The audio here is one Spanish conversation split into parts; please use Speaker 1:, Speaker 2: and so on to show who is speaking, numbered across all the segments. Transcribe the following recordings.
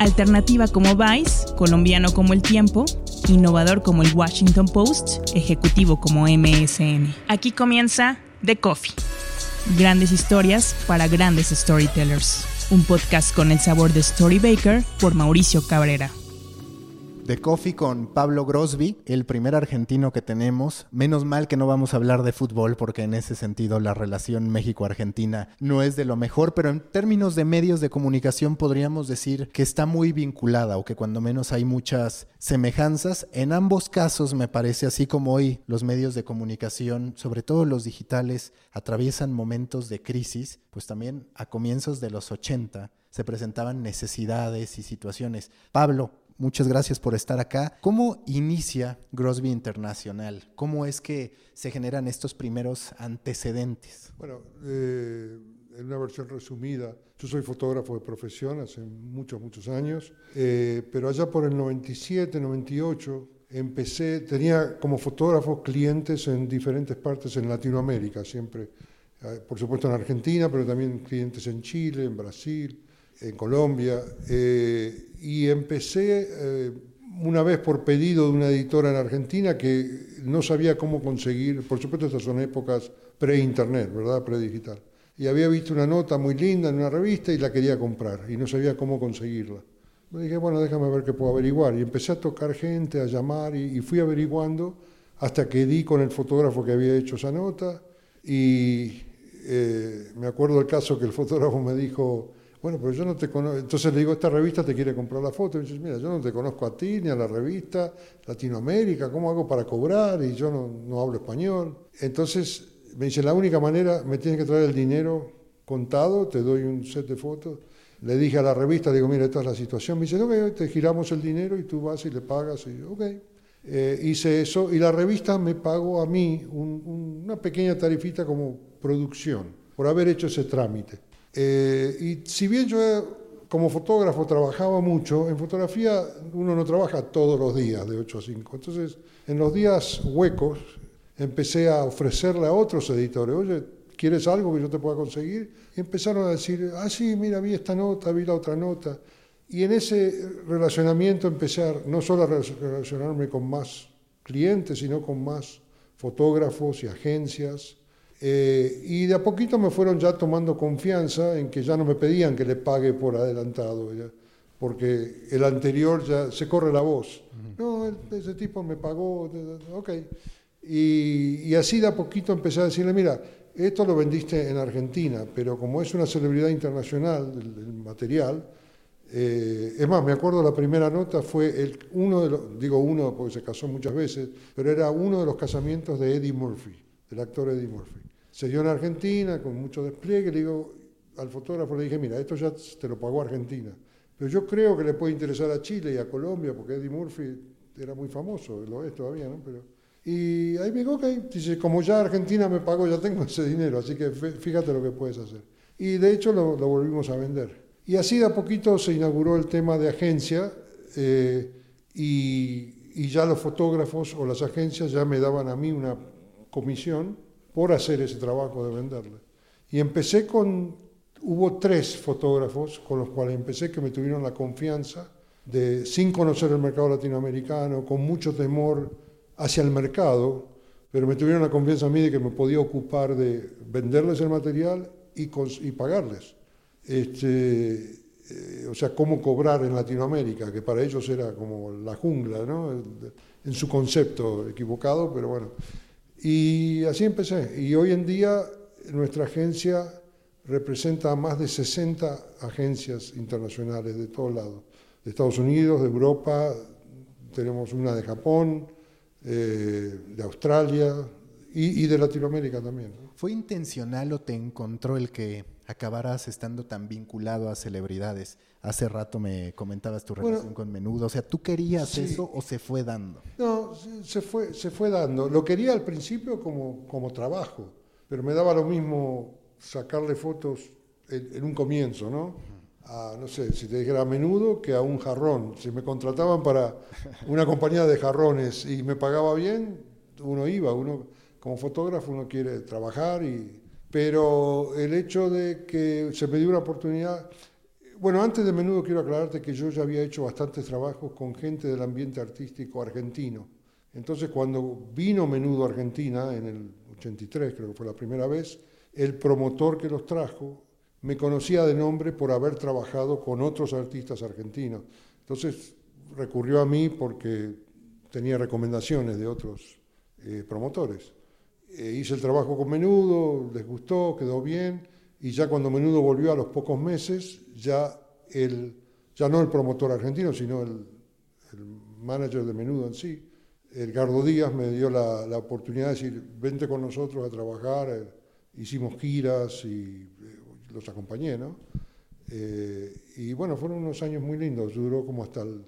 Speaker 1: Alternativa como Vice, colombiano como El Tiempo, innovador como el Washington Post, ejecutivo como MSN. Aquí comienza The Coffee. Grandes historias para grandes storytellers. Un podcast con el sabor de Story Baker por Mauricio Cabrera.
Speaker 2: The Coffee con Pablo Grosby, el primer argentino que tenemos. Menos mal que no vamos a hablar de fútbol porque en ese sentido la relación México-Argentina no es de lo mejor, pero en términos de medios de comunicación podríamos decir que está muy vinculada o que cuando menos hay muchas semejanzas. En ambos casos me parece así como hoy los medios de comunicación, sobre todo los digitales, atraviesan momentos de crisis, pues también a comienzos de los 80 se presentaban necesidades y situaciones. Pablo, Muchas gracias por estar acá. ¿Cómo inicia Grosby Internacional? ¿Cómo es que se generan estos primeros antecedentes?
Speaker 3: Bueno, eh, en una versión resumida, yo soy fotógrafo de profesión hace muchos, muchos años, eh, pero allá por el 97, 98, empecé, tenía como fotógrafo clientes en diferentes partes en Latinoamérica, siempre, eh, por supuesto en Argentina, pero también clientes en Chile, en Brasil, en Colombia, eh, y empecé eh, una vez por pedido de una editora en Argentina que no sabía cómo conseguir, por supuesto estas son épocas pre-internet, ¿verdad? Pre-digital. Y había visto una nota muy linda en una revista y la quería comprar y no sabía cómo conseguirla. Me dije, bueno, déjame ver qué puedo averiguar. Y empecé a tocar gente, a llamar y, fui averiguando hasta que di con el fotógrafo que había hecho esa nota. Y eh, me acuerdo el caso que el fotógrafo me dijo, bueno, pero yo no te conozco. Entonces le digo, esta revista te quiere comprar la foto. Y dice, mira, yo no te conozco a ti ni a la revista Latinoamérica, ¿cómo hago para cobrar? Y yo no, hablo español. Entonces me dice, la única manera, me tienes que traer el dinero contado, te doy un set de fotos. Le dije a la revista, digo, mira, esta es la situación. Me dice, ok, te giramos el dinero y tú vas y le pagas. Y yo, ok. Eh, hice eso y la revista me pagó a mí una pequeña tarifita como producción por haber hecho ese trámite. Eh, y si bien yo como fotógrafo trabajaba mucho, en fotografía uno no trabaja todos los días de 8 a 5. Entonces, en los días huecos empecé a ofrecerle a otros editores, oye, ¿quieres algo que yo te pueda conseguir? Y empezaron a decir, ah, sí, mira, vi esta nota, vi la otra nota. Y en ese relacionamiento empecé a, no solo a relacionarme con más clientes, sino con más fotógrafos y agencias eh, y de a poquito me fueron ya tomando confianza en que ya no me pedían que le pague por adelantado, porque el anterior ya se corre la voz. No, ese tipo me pagó, ok. Y, y, así de a poquito empecé a decirle, mira, esto lo vendiste en Argentina, pero como es una celebridad internacional del, material, eh, es más, me acuerdo la primera nota fue el, uno de los, digo uno porque se casó muchas veces, pero era uno de los casamientos de Eddie Murphy, del actor Eddie Murphy. Se dio en Argentina con mucho despliegue, le digo al fotógrafo, le dije, mira, esto ya te lo pagó Argentina, pero yo creo que le puede interesar a Chile y a Colombia, porque Eddie Murphy era muy famoso, lo es todavía, ¿no? Pero, y ahí me dijo, ok, dice, como ya Argentina me pagó, ya tengo ese dinero, así que fíjate lo que puedes hacer. Y de hecho lo, volvimos a vender. Y así de a poquito se inauguró el tema de agencia eh, y, y ya los fotógrafos o las agencias ya me daban a mí una comisión por hacer ese trabajo de venderle. Y empecé con, hubo tres fotógrafos con los cuales empecé que me tuvieron la confianza de, sin conocer el mercado latinoamericano, con mucho temor hacia el mercado, pero me tuvieron la confianza a mí de que me podía ocupar de venderles el material y, y pagarles. Este, eh, o sea, cómo cobrar en Latinoamérica, que para ellos era como la jungla, ¿no? en su concepto equivocado, pero bueno. Y así empecé. Y hoy en día nuestra agencia representa a más de 60 agencias internacionales de todos lados, de Estados Unidos, de Europa, tenemos una de Japón, eh, de Australia y, de Latinoamérica también.
Speaker 2: ¿Fue intencional o te encontró el que acabaras estando tan vinculado a celebridades? Hace rato me comentabas tu relación con Menudo. O sea, ¿tú querías eso o se fue dando?
Speaker 3: No, se fue, se fue dando. Lo quería al principio como, como trabajo, pero me daba lo mismo sacarle fotos en, un comienzo, ¿no? A, no sé, si te dijera a menudo que a un jarrón. Si me contrataban para una compañía de jarrones y me pagaba bien, uno iba, uno como fotógrafo uno quiere trabajar y pero el hecho de que se me dio una oportunidad bueno, antes de menudo quiero aclararte que yo ya había hecho bastantes trabajos con gente del ambiente artístico argentino. Entonces, cuando vino Menudo a Argentina, en el 83 creo que fue la primera vez, el promotor que los trajo me conocía de nombre por haber trabajado con otros artistas argentinos. Entonces recurrió a mí porque tenía recomendaciones de otros eh, promotores. Eh, hice el trabajo con Menudo, les gustó, quedó bien, y ya cuando Menudo volvió a los pocos meses, ya, el, ya no el promotor argentino, sino el, el manager de Menudo en sí, Edgardo Díaz me dio la, la, oportunidad de decir, vente con nosotros a trabajar, eh, hicimos giras y los acompañé, ¿no? y bueno, fueron unos años muy lindos, duró como hasta el,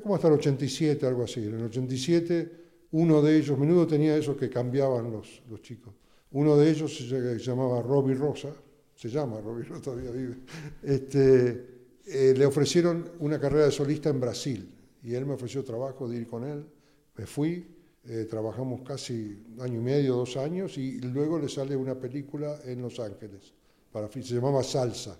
Speaker 3: como hasta el 87, algo así. En el 87 uno de ellos, menudo tenía esos que cambiaban los, los chicos. Uno de ellos se, llamaba Robbie Rosa, se llama Robbie Rosa, todavía vive. Este, eh, le ofrecieron una carrera de solista en Brasil y él me ofreció trabajo de ir con él. Me fui, eh, trabajamos casi año y medio, dos años y luego le sale una película en Los Ángeles. Para, se llamaba Salsa,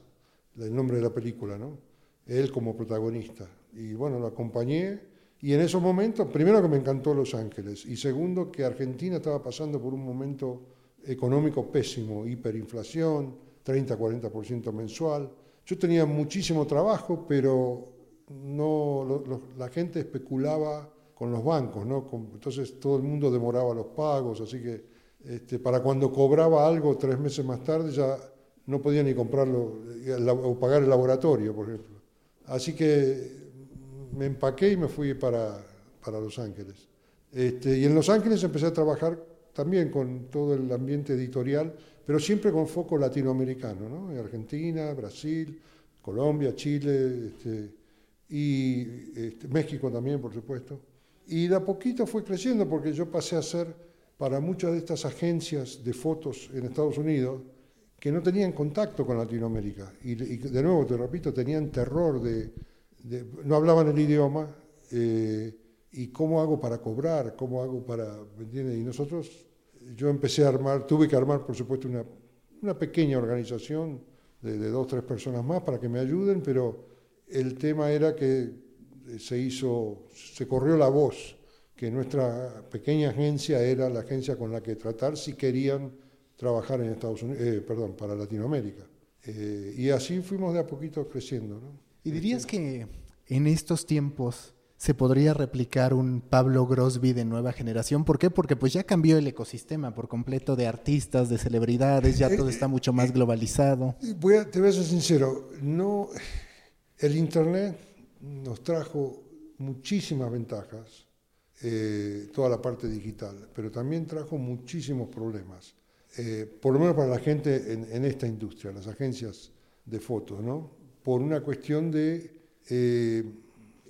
Speaker 3: el nombre de la película, ¿no? Él como protagonista. Y bueno, lo acompañé y en esos momentos, primero que me encantó Los Ángeles y segundo que Argentina estaba pasando por un momento económico pésimo, hiperinflación, 30-40% mensual. Yo tenía muchísimo trabajo, pero no, la gente especulaba con los bancos, ¿no? entonces todo el mundo demoraba los pagos, así que este, para cuando cobraba algo tres meses más tarde ya no podía ni comprarlo o pagar el laboratorio, por ejemplo. Así que me empaqué y me fui para, para Los Ángeles. Este, y en Los Ángeles empecé a trabajar también con todo el ambiente editorial, pero siempre con foco latinoamericano, ¿no? Argentina, Brasil, Colombia, Chile este, y este, México también, por supuesto. Y de a poquito fue creciendo porque yo pasé a ser para muchas de estas agencias de fotos en Estados Unidos que no tenían contacto con Latinoamérica. y de nuevo, te repito, tenían terror de, no hablaban el idioma, eh, y cómo hago para cobrar, cómo hago para, ¿me entiendes? Y nosotros, yo empecé a armar, tuve que armar, por supuesto, una, pequeña organización de, de dos, tres personas más para que me ayuden, pero el tema era que se hizo, se corrió la voz que nuestra pequeña agencia era la agencia con la que tratar si querían trabajar en Estados Unidos, eh, perdón, para Latinoamérica. Eh, y así fuimos de a poquito creciendo. ¿no?
Speaker 2: ¿Y dirías que en estos tiempos se podría replicar un Pablo Grosby de nueva generación? ¿Por qué? Porque pues ya cambió el ecosistema por completo de artistas, de celebridades, ya todo está mucho más globalizado.
Speaker 3: Voy a, te voy a ser sincero, no, el Internet nos trajo muchísimas ventajas, eh, toda la parte digital, pero también trajo muchísimos problemas, eh, por lo menos para la gente en, en esta industria, las agencias de fotos, ¿no? Por una cuestión de... Eh,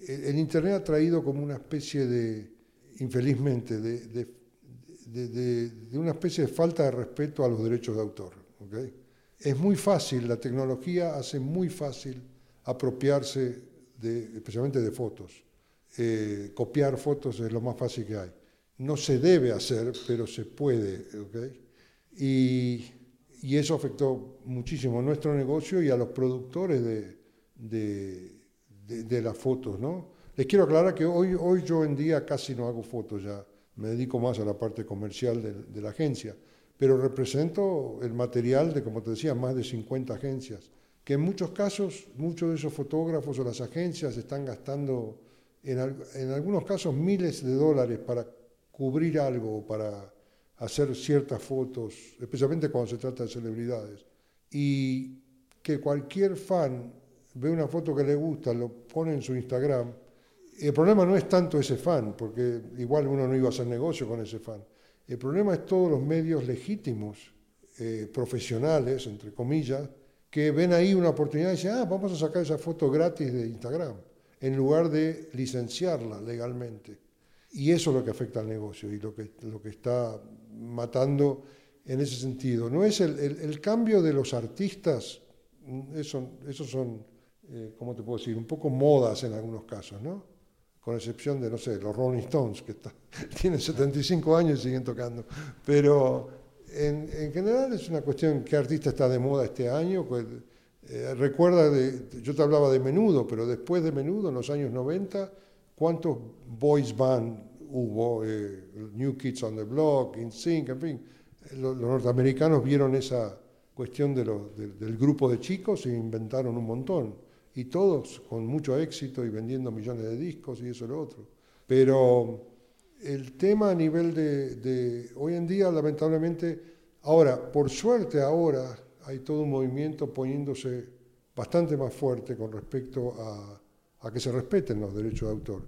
Speaker 3: el Internet ha traído como una especie de, infelizmente, de, una especie de falta de respeto a los derechos de autor. Es muy fácil, la tecnología hace muy fácil apropiarse, de, especialmente de fotos. Eh, copiar fotos es lo más fácil que hay. No se debe hacer, pero se puede. Y y eso afectó muchísimo a nuestro negocio y a los productores de, de, las fotos. ¿no? Les quiero aclarar que hoy, hoy yo en día casi no hago fotos ya, me dedico más a la parte comercial de, la agencia, pero represento el material de, como te decía, más de 50 agencias, que en muchos casos muchos de esos fotógrafos o las agencias están gastando en, en algunos casos miles de dólares para cubrir algo, para hacer ciertas fotos, especialmente cuando se trata de celebridades, y que cualquier fan ve una foto que le gusta, lo pone en su Instagram, el problema no es tanto ese fan, porque igual uno no iba a hacer negocio con ese fan. El problema es todos los medios legítimos, eh, profesionales, entre comillas, que ven ahí una oportunidad y dicen, ah, vamos a sacar esa foto gratis de Instagram, en lugar de licenciarla legalmente. Y eso es lo que afecta al negocio y lo que, lo que está matando en ese sentido. No es el, el, cambio de los artistas, eso, esos son, eh, ¿cómo te puedo decir? Un poco modas en algunos casos, ¿no? Con excepción de, no sé, los Rolling Stones, que está, tienen 75 años y siguen tocando. Pero en, en, general es una cuestión qué artista está de moda este año. Pues, Eh, recuerda, de, yo te hablaba de menudo, pero después de menudo, en los años 90, ¿cuántos boys band hubo? Eh, New Kids on the Block, InSync, en fin. Los, norteamericanos vieron esa cuestión de del grupo de chicos e inventaron un montón. Y todos con mucho éxito y vendiendo millones de discos y eso y lo otro. Pero el tema a nivel de, de hoy en día, lamentablemente, ahora, por suerte ahora, hay todo un movimiento poniéndose bastante más fuerte con respecto a, que se respeten los derechos de autor.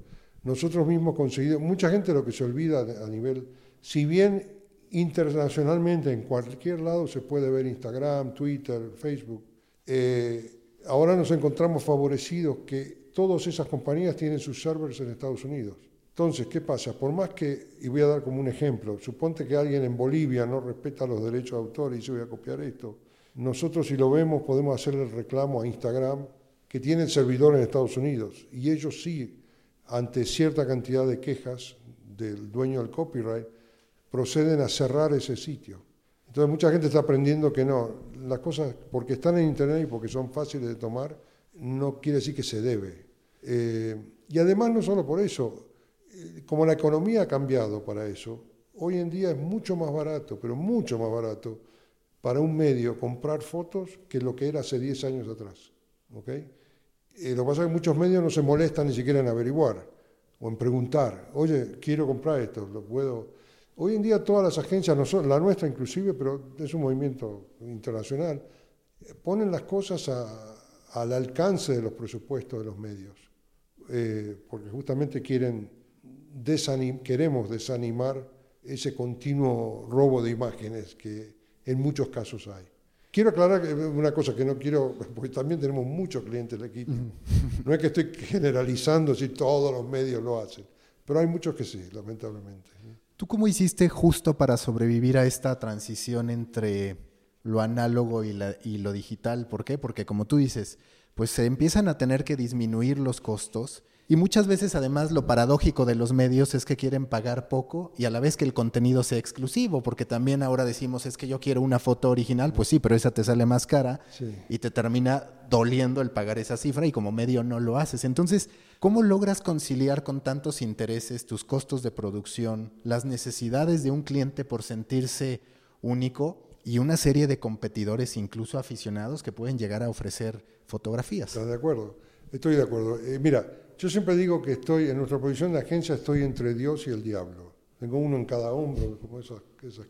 Speaker 3: Nosotros mismos conseguido, mucha gente lo que se olvida a nivel, si bien internacionalmente en cualquier lado se puede ver Instagram, Twitter, Facebook, eh, ahora nos encontramos favorecidos que todas esas compañías tienen sus servers en Estados Unidos. Entonces, ¿qué pasa? Por más que, y voy a dar como un ejemplo, suponte que alguien en Bolivia no respeta los derechos de autor y dice voy a copiar esto, nosotros si lo vemos podemos hacerle el reclamo a Instagram, que tiene el servidor en Estados Unidos, y ellos sí, ante cierta cantidad de quejas del dueño del copyright, proceden a cerrar ese sitio. Entonces mucha gente está aprendiendo que no, las cosas porque están en Internet y porque son fáciles de tomar, no quiere decir que se debe. Eh, y además no solo por eso, eh, como la economía ha cambiado para eso, hoy en día es mucho más barato, pero mucho más barato, para un medio comprar fotos que lo que era hace 10 años atrás. ¿okay? Eh, lo que pasa es que muchos medios no se molestan ni siquiera en averiguar o en preguntar, oye, quiero comprar esto, lo puedo... Hoy en día todas las agencias, la nuestra inclusive, pero es un movimiento internacional, ponen las cosas al alcance de los presupuestos de los medios, eh, porque justamente quieren desanim, queremos desanimar ese continuo robo de imágenes que en muchos casos hay. Quiero aclarar una cosa que no quiero, porque también tenemos muchos clientes equipo. No es que estoy generalizando si todos los medios lo hacen, pero hay muchos que sí, lamentablemente.
Speaker 2: ¿Tú cómo hiciste justo para sobrevivir a esta transición entre lo análogo y, y lo digital? ¿Por qué? Porque como tú dices, pues se empiezan a tener que disminuir los costos y muchas veces además lo paradójico de los medios es que quieren pagar poco y a la vez que el contenido sea exclusivo, porque también ahora decimos es que yo quiero una foto original, pues sí, pero esa te sale más cara y te termina doliendo el pagar esa cifra y como medio no lo haces. Entonces, ¿cómo logras conciliar con tantos intereses tus costos de producción, las necesidades de un cliente por sentirse único y una serie de competidores, incluso aficionados, que pueden llegar a ofrecer fotografías?
Speaker 3: ¿Estás de acuerdo? Estoy de acuerdo. Eh, mira, yo siempre digo que estoy, en nuestra posición de agencia, estoy entre Dios y el diablo. Tengo uno en cada hombro, como esas,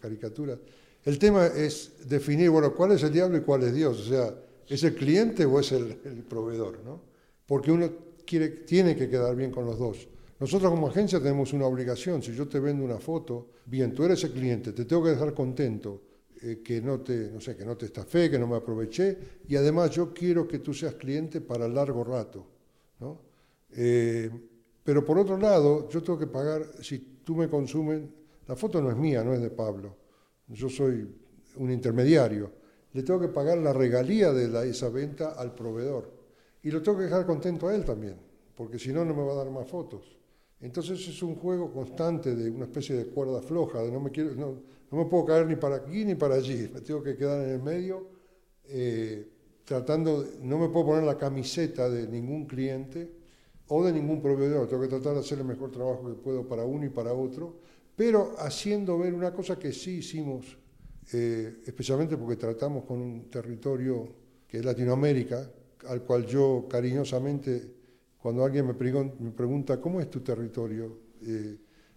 Speaker 3: caricaturas. El tema es definir, bueno, cuál es el diablo y cuál es Dios. O sea, ¿es el cliente o es el, proveedor? ¿no? Porque uno tiene que quedar bien con los dos. Nosotros como agencia tenemos una obligación. Si yo te vendo una foto, bien, tú eres el cliente, te tengo que dejar contento, eh, que no te, no sé, que no te estafé, que no me aproveché, y además yo quiero que tú seas cliente para largo rato. ¿no? Eh, pero por otro lado, yo tengo que pagar, si tú me consumen, la foto no es mía, no es de Pablo, yo soy un intermediario, le tengo que pagar la regalía de esa venta al proveedor. Y lo tengo que dejar contento a él también, porque si no, no me va a dar más fotos. Entonces es un juego constante de una especie de cuerda floja, de no me, quiero, no, me puedo caer ni para aquí ni para allí, me tengo que quedar en el medio, eh, tratando, no me puedo poner la camiseta de ningún cliente, o de ningún proveedor. Tengo que tratar de hacer el mejor trabajo que puedo para uno y para otro, pero haciendo ver una cosa que sí hicimos, eh, especialmente porque tratamos con un territorio que es Latinoamérica, al cual yo cariñosamente, cuando alguien me, pregunta, ¿cómo es tu territorio? Eh,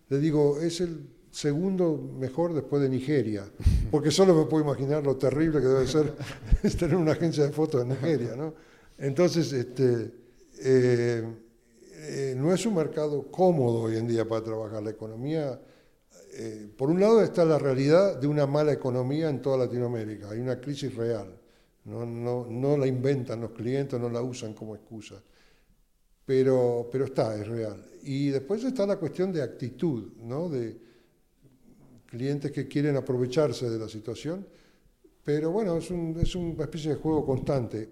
Speaker 3: le digo, es el segundo mejor después de Nigeria, porque solo me puedo imaginar lo terrible que debe ser tener una agencia de fotos en Nigeria, ¿no? Entonces, este, eh, eh, no es un mercado cómodo hoy en día para trabajar. La economía, eh, por un lado está la realidad de una mala economía en toda Latinoamérica, hay una crisis real, no, no, no la inventan los clientes, no la usan como excusa, pero, pero está, es real. Y después está la cuestión de actitud, ¿no? de clientes que quieren aprovecharse de la situación, pero bueno, es, un, es una especie de juego constante.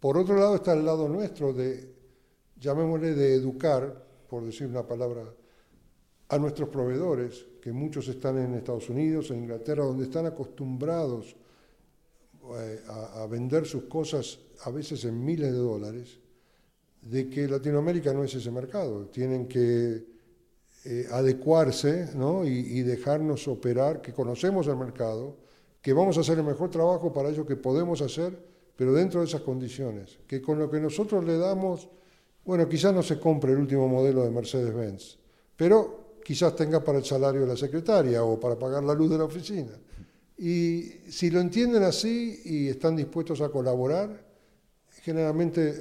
Speaker 3: Por otro lado está el lado nuestro de llamémosle de educar, por decir una palabra, a nuestros proveedores, que muchos están en Estados Unidos, en Inglaterra, donde están acostumbrados eh, a, vender sus cosas a veces en miles de dólares, de que Latinoamérica no es ese mercado. Tienen que eh, adecuarse y, dejarnos operar, que conocemos el mercado, que vamos a hacer el mejor trabajo para ello que podemos hacer, pero dentro de esas condiciones, que con lo que nosotros le damos, bueno, quizás no se compre el último modelo de Mercedes-Benz, pero quizás tenga para el salario de la secretaria o para pagar la luz de la oficina. Y si lo entienden así y están dispuestos a colaborar, generalmente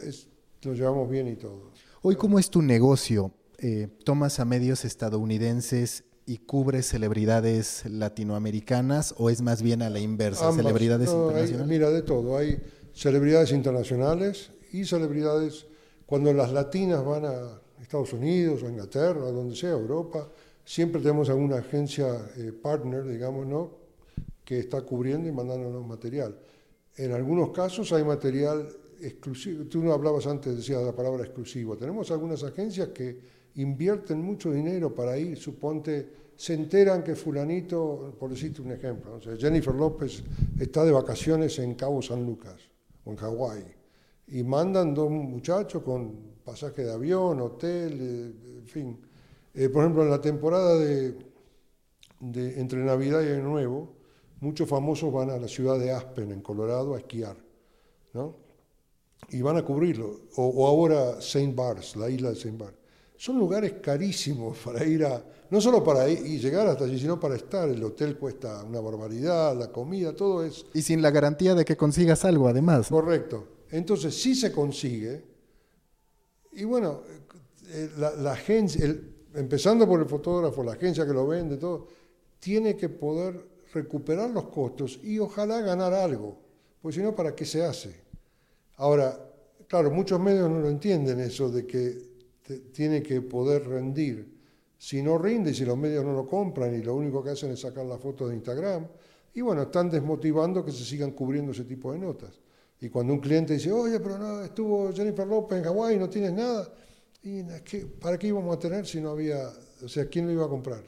Speaker 3: nos llevamos bien y todo.
Speaker 2: Hoy, ¿cómo es tu negocio? Eh, ¿Tomas a medios estadounidenses y cubres celebridades latinoamericanas o es más bien a la inversa, celebridades internacionales?
Speaker 3: mira, de todo. Hay celebridades internacionales y celebridades cuando las latinas van a Estados Unidos o Inglaterra, o donde sea, Europa, siempre tenemos alguna agencia eh, partner, digamos, ¿no? que está cubriendo y mandándonos material. En algunos casos hay material exclusivo. Tú no hablabas antes, decías la palabra exclusivo. Tenemos algunas agencias que invierten mucho dinero para ir, suponte, se enteran que fulanito, por decirte un ejemplo, Jennifer López está de vacaciones en Cabo San Lucas o en Hawái y mandan dos muchachos con pasaje de avión, hotel, eh, en fin. Eh, por ejemplo, en la temporada de, de entre Navidad y Año Nuevo, muchos famosos van a la ciudad de Aspen, en Colorado, a esquiar, ¿no? Y van a cubrirlo. O, ahora Saint Bars, la isla de Saint Bars. Son lugares carísimos para ir a, no solo para ir y llegar hasta allí, sino para estar. El hotel cuesta una barbaridad, la comida, todo es...
Speaker 2: Y sin la garantía de que consigas algo, además.
Speaker 3: Correcto. Entonces, sí se consigue. Y bueno, eh, la, agencia, empezando por el fotógrafo, la agencia que lo vende, todo, tiene que poder recuperar los costos y ojalá ganar algo, porque si no, ¿para qué se hace? Ahora, claro, muchos medios no lo entienden eso de que tiene que poder rendir. Si no rinde, si los medios no lo compran y lo único que hacen es sacar la foto de Instagram, y bueno, están desmotivando que se sigan cubriendo ese tipo de notas. Y cuando un cliente dice, oye, pero no, estuvo Jennifer López en Hawái y no tienes nada, y ¿para qué íbamos a tener si no había, o sea, quién lo iba a comprar?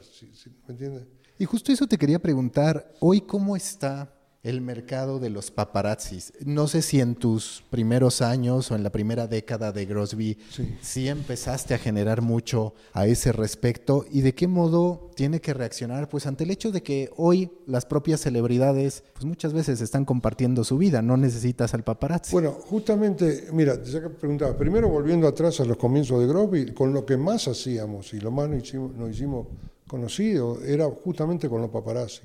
Speaker 3: ¿Me entiendes?
Speaker 2: Y justo eso te quería preguntar, hoy cómo está el mercado de los paparazzis. No sé si en tus primeros años o en la primera década de Grosby sí. empezaste a generar mucho a ese respecto y de qué modo tiene que reaccionar pues ante el hecho de que hoy las propias celebridades pues muchas veces están compartiendo su vida, no necesitas al paparazzi.
Speaker 3: Bueno, justamente, mira, ya que preguntaba, primero volviendo atrás a los comienzos de Grosby, con lo que más hacíamos y lo más nos hicimos, nos hicimos conocido era justamente con los paparazzi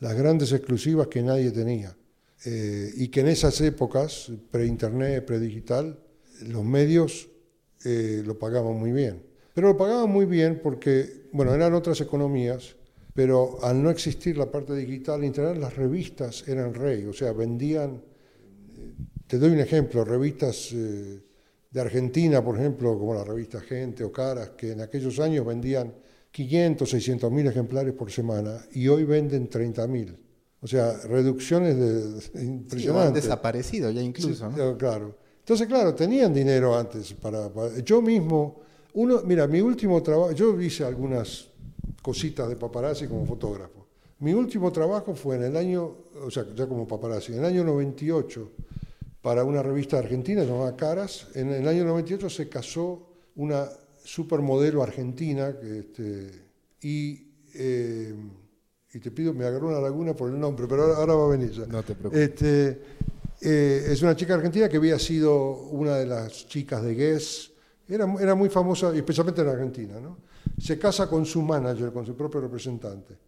Speaker 3: las grandes exclusivas que nadie tenía. Eh, y que en esas épocas, pre-internet, pre-digital, los medios eh, lo pagaban muy bien. Pero lo pagaban muy bien porque, bueno, eran otras economías, pero al no existir la parte digital, internet, las revistas eran rey, o sea, vendían, eh, te doy un ejemplo, revistas de Argentina, por ejemplo, como la revista Gente o Caras, que en aquellos años vendían 500, 600 mil ejemplares por semana y hoy venden 30 mil. O sea, reducciones de, impresionantes. han
Speaker 2: desaparecido ya incluso. ¿no?
Speaker 3: Claro. Entonces, claro, tenían dinero antes para, Yo mismo, uno, mira, mi último trabajo, yo hice algunas cositas de paparazzi como fotógrafo. Mi último trabajo fue en el año, o sea, ya como paparazzi, en el año 98, para una revista argentina llamada Caras. En el año 98 se casó una supermodelo argentina, este, y, eh, y te pido, me agarró una laguna por el nombre, pero ahora, va a venir ya.
Speaker 2: No te preocupes.
Speaker 3: Este, eh, es una chica argentina que había sido una de las chicas de Guess, era, era muy famosa, especialmente en Argentina, ¿no? Se casa con su manager, con su propio representante.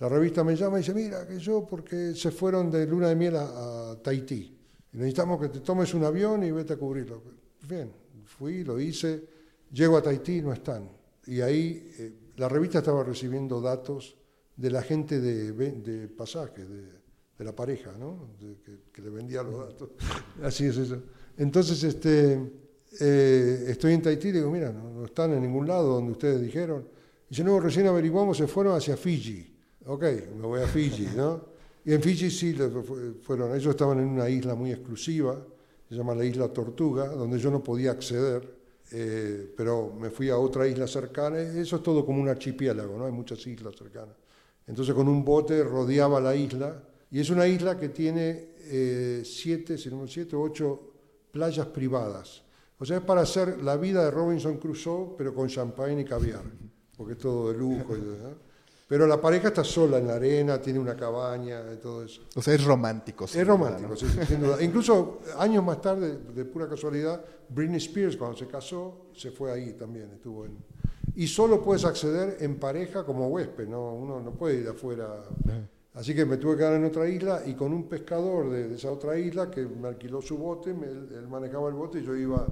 Speaker 3: La revista me llama y dice, mira, que yo, porque se fueron de luna de miel a, a Tahití. Y necesitamos que te tomes un avión y vete a cubrirlo. Bien, fui, lo hice Llego a Tahití y no están. Y ahí eh, la revista estaba recibiendo datos de la gente de, de pasaje, de, la pareja, ¿no? que, le vendía los datos. Así es eso. Entonces, este, eh, estoy en Tahití y digo, mira, no, están en ningún lado donde ustedes dijeron. Y dice, no, recién averiguamos, se fueron hacia Fiji. Ok, me voy a Fiji, ¿no? Y en Fiji sí, fueron, ellos estaban en una isla muy exclusiva, se llama la isla Tortuga, donde yo no podía acceder eh, pero me fui a otra isla cercana, eso es todo como un archipiélago, ¿no? hay muchas islas cercanas. Entonces con un bote rodeaba la isla, y es una isla que tiene eh, siete, si no siete o ocho playas privadas. O sea, es para hacer la vida de Robinson Crusoe, pero con champagne y caviar, porque es todo de lujo. Y, Pero la pareja está sola en la arena, tiene una cabaña y todo eso.
Speaker 2: O sea, es romántico.
Speaker 3: Es romántico, sí, sin duda. Incluso años más tarde, de pura casualidad, Britney Spears, cuando se casó, se fue ahí también, estuvo en... Y solo puedes acceder en pareja como huésped, ¿no? uno no puede ir afuera. Así que me tuve que quedar en otra isla y con un pescador de, esa otra isla que me alquiló su bote, él, manejaba el bote y yo iba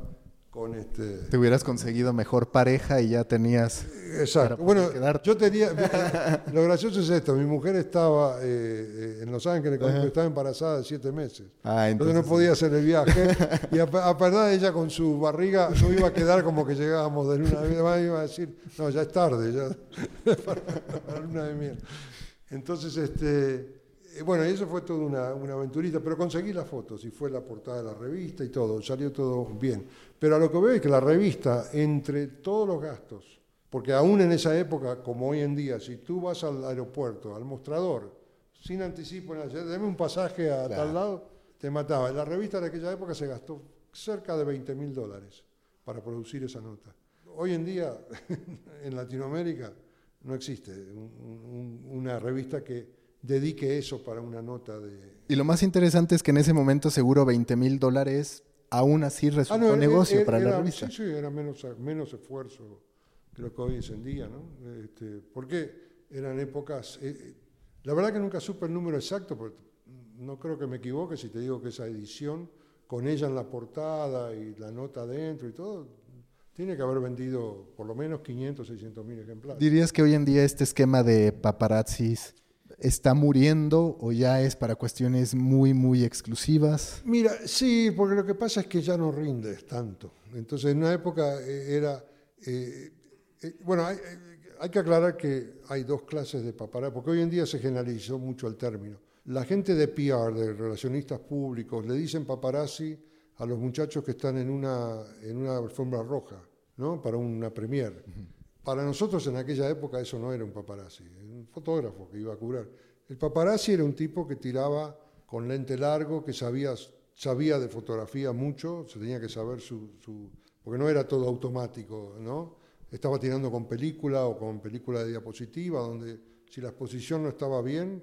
Speaker 3: con este...
Speaker 2: Te hubieras conseguido mejor pareja y ya tenías...
Speaker 3: Exacto. Bueno, yo tenía... lo gracioso es esto, mi mujer estaba eh, eh, en Los Ángeles, cuando estaba embarazada de siete meses. Ah, entonces... no podía hacer el viaje. y a, a ella con su barriga no iba a quedar como que llegábamos de luna de miel, iba a decir, no, ya es tarde, ya para luna de miel. Entonces, este, bueno, eso fue toda una, una, aventurita, pero conseguí las fotos y fue la portada de la revista y todo, salió todo bien. Pero a lo que veo es que la revista, entre todos los gastos, porque aún en esa época, como hoy en día, si tú vas al aeropuerto, al mostrador, sin anticipo, dame un pasaje a tal lado, te mataba. La revista de aquella época se gastó cerca de 20 mil dólares para producir esa nota. Hoy en día, en Latinoamérica, no existe una revista que dedique eso para una nota de...
Speaker 2: Y lo más interesante es que en ese momento seguro 20 mil dólares aún así resultó ah, negocio para la revista.
Speaker 3: Sí, sí, era menos, menos esfuerzo que lo que hoy es en día, ¿no? Este, porque eran épocas... Eh, eh, la verdad que nunca supe el número exacto, pero no creo que me equivoque si te digo que esa edición, con ella en la portada y la nota dentro y todo, tiene que haber vendido por lo menos 500, 600 mil ejemplares.
Speaker 2: ¿Dirías que hoy en día este esquema de paparazzis está muriendo o ya es para cuestiones muy, muy exclusivas?
Speaker 3: Mira, sí, porque lo que pasa es que ya no rindes tanto. Entonces, en una época eh, era... Eh, eh, bueno, hay, hay, que aclarar que hay dos clases de paparazzi, porque hoy en día se generalizó mucho el término. La gente de PR, de relacionistas públicos, le dicen paparazzi a los muchachos que están en una, en una alfombra roja, ¿no? Para una premier. Para nosotros en aquella época eso no era un paparazzi, era un fotógrafo que iba a curar. El paparazzi era un tipo que tiraba con lente largo, que sabía, sabía de fotografía mucho, se tenía que saber su, su, porque no era todo automático, ¿no? Estaba tirando con película o con película de diapositiva, donde si la exposición no estaba bien,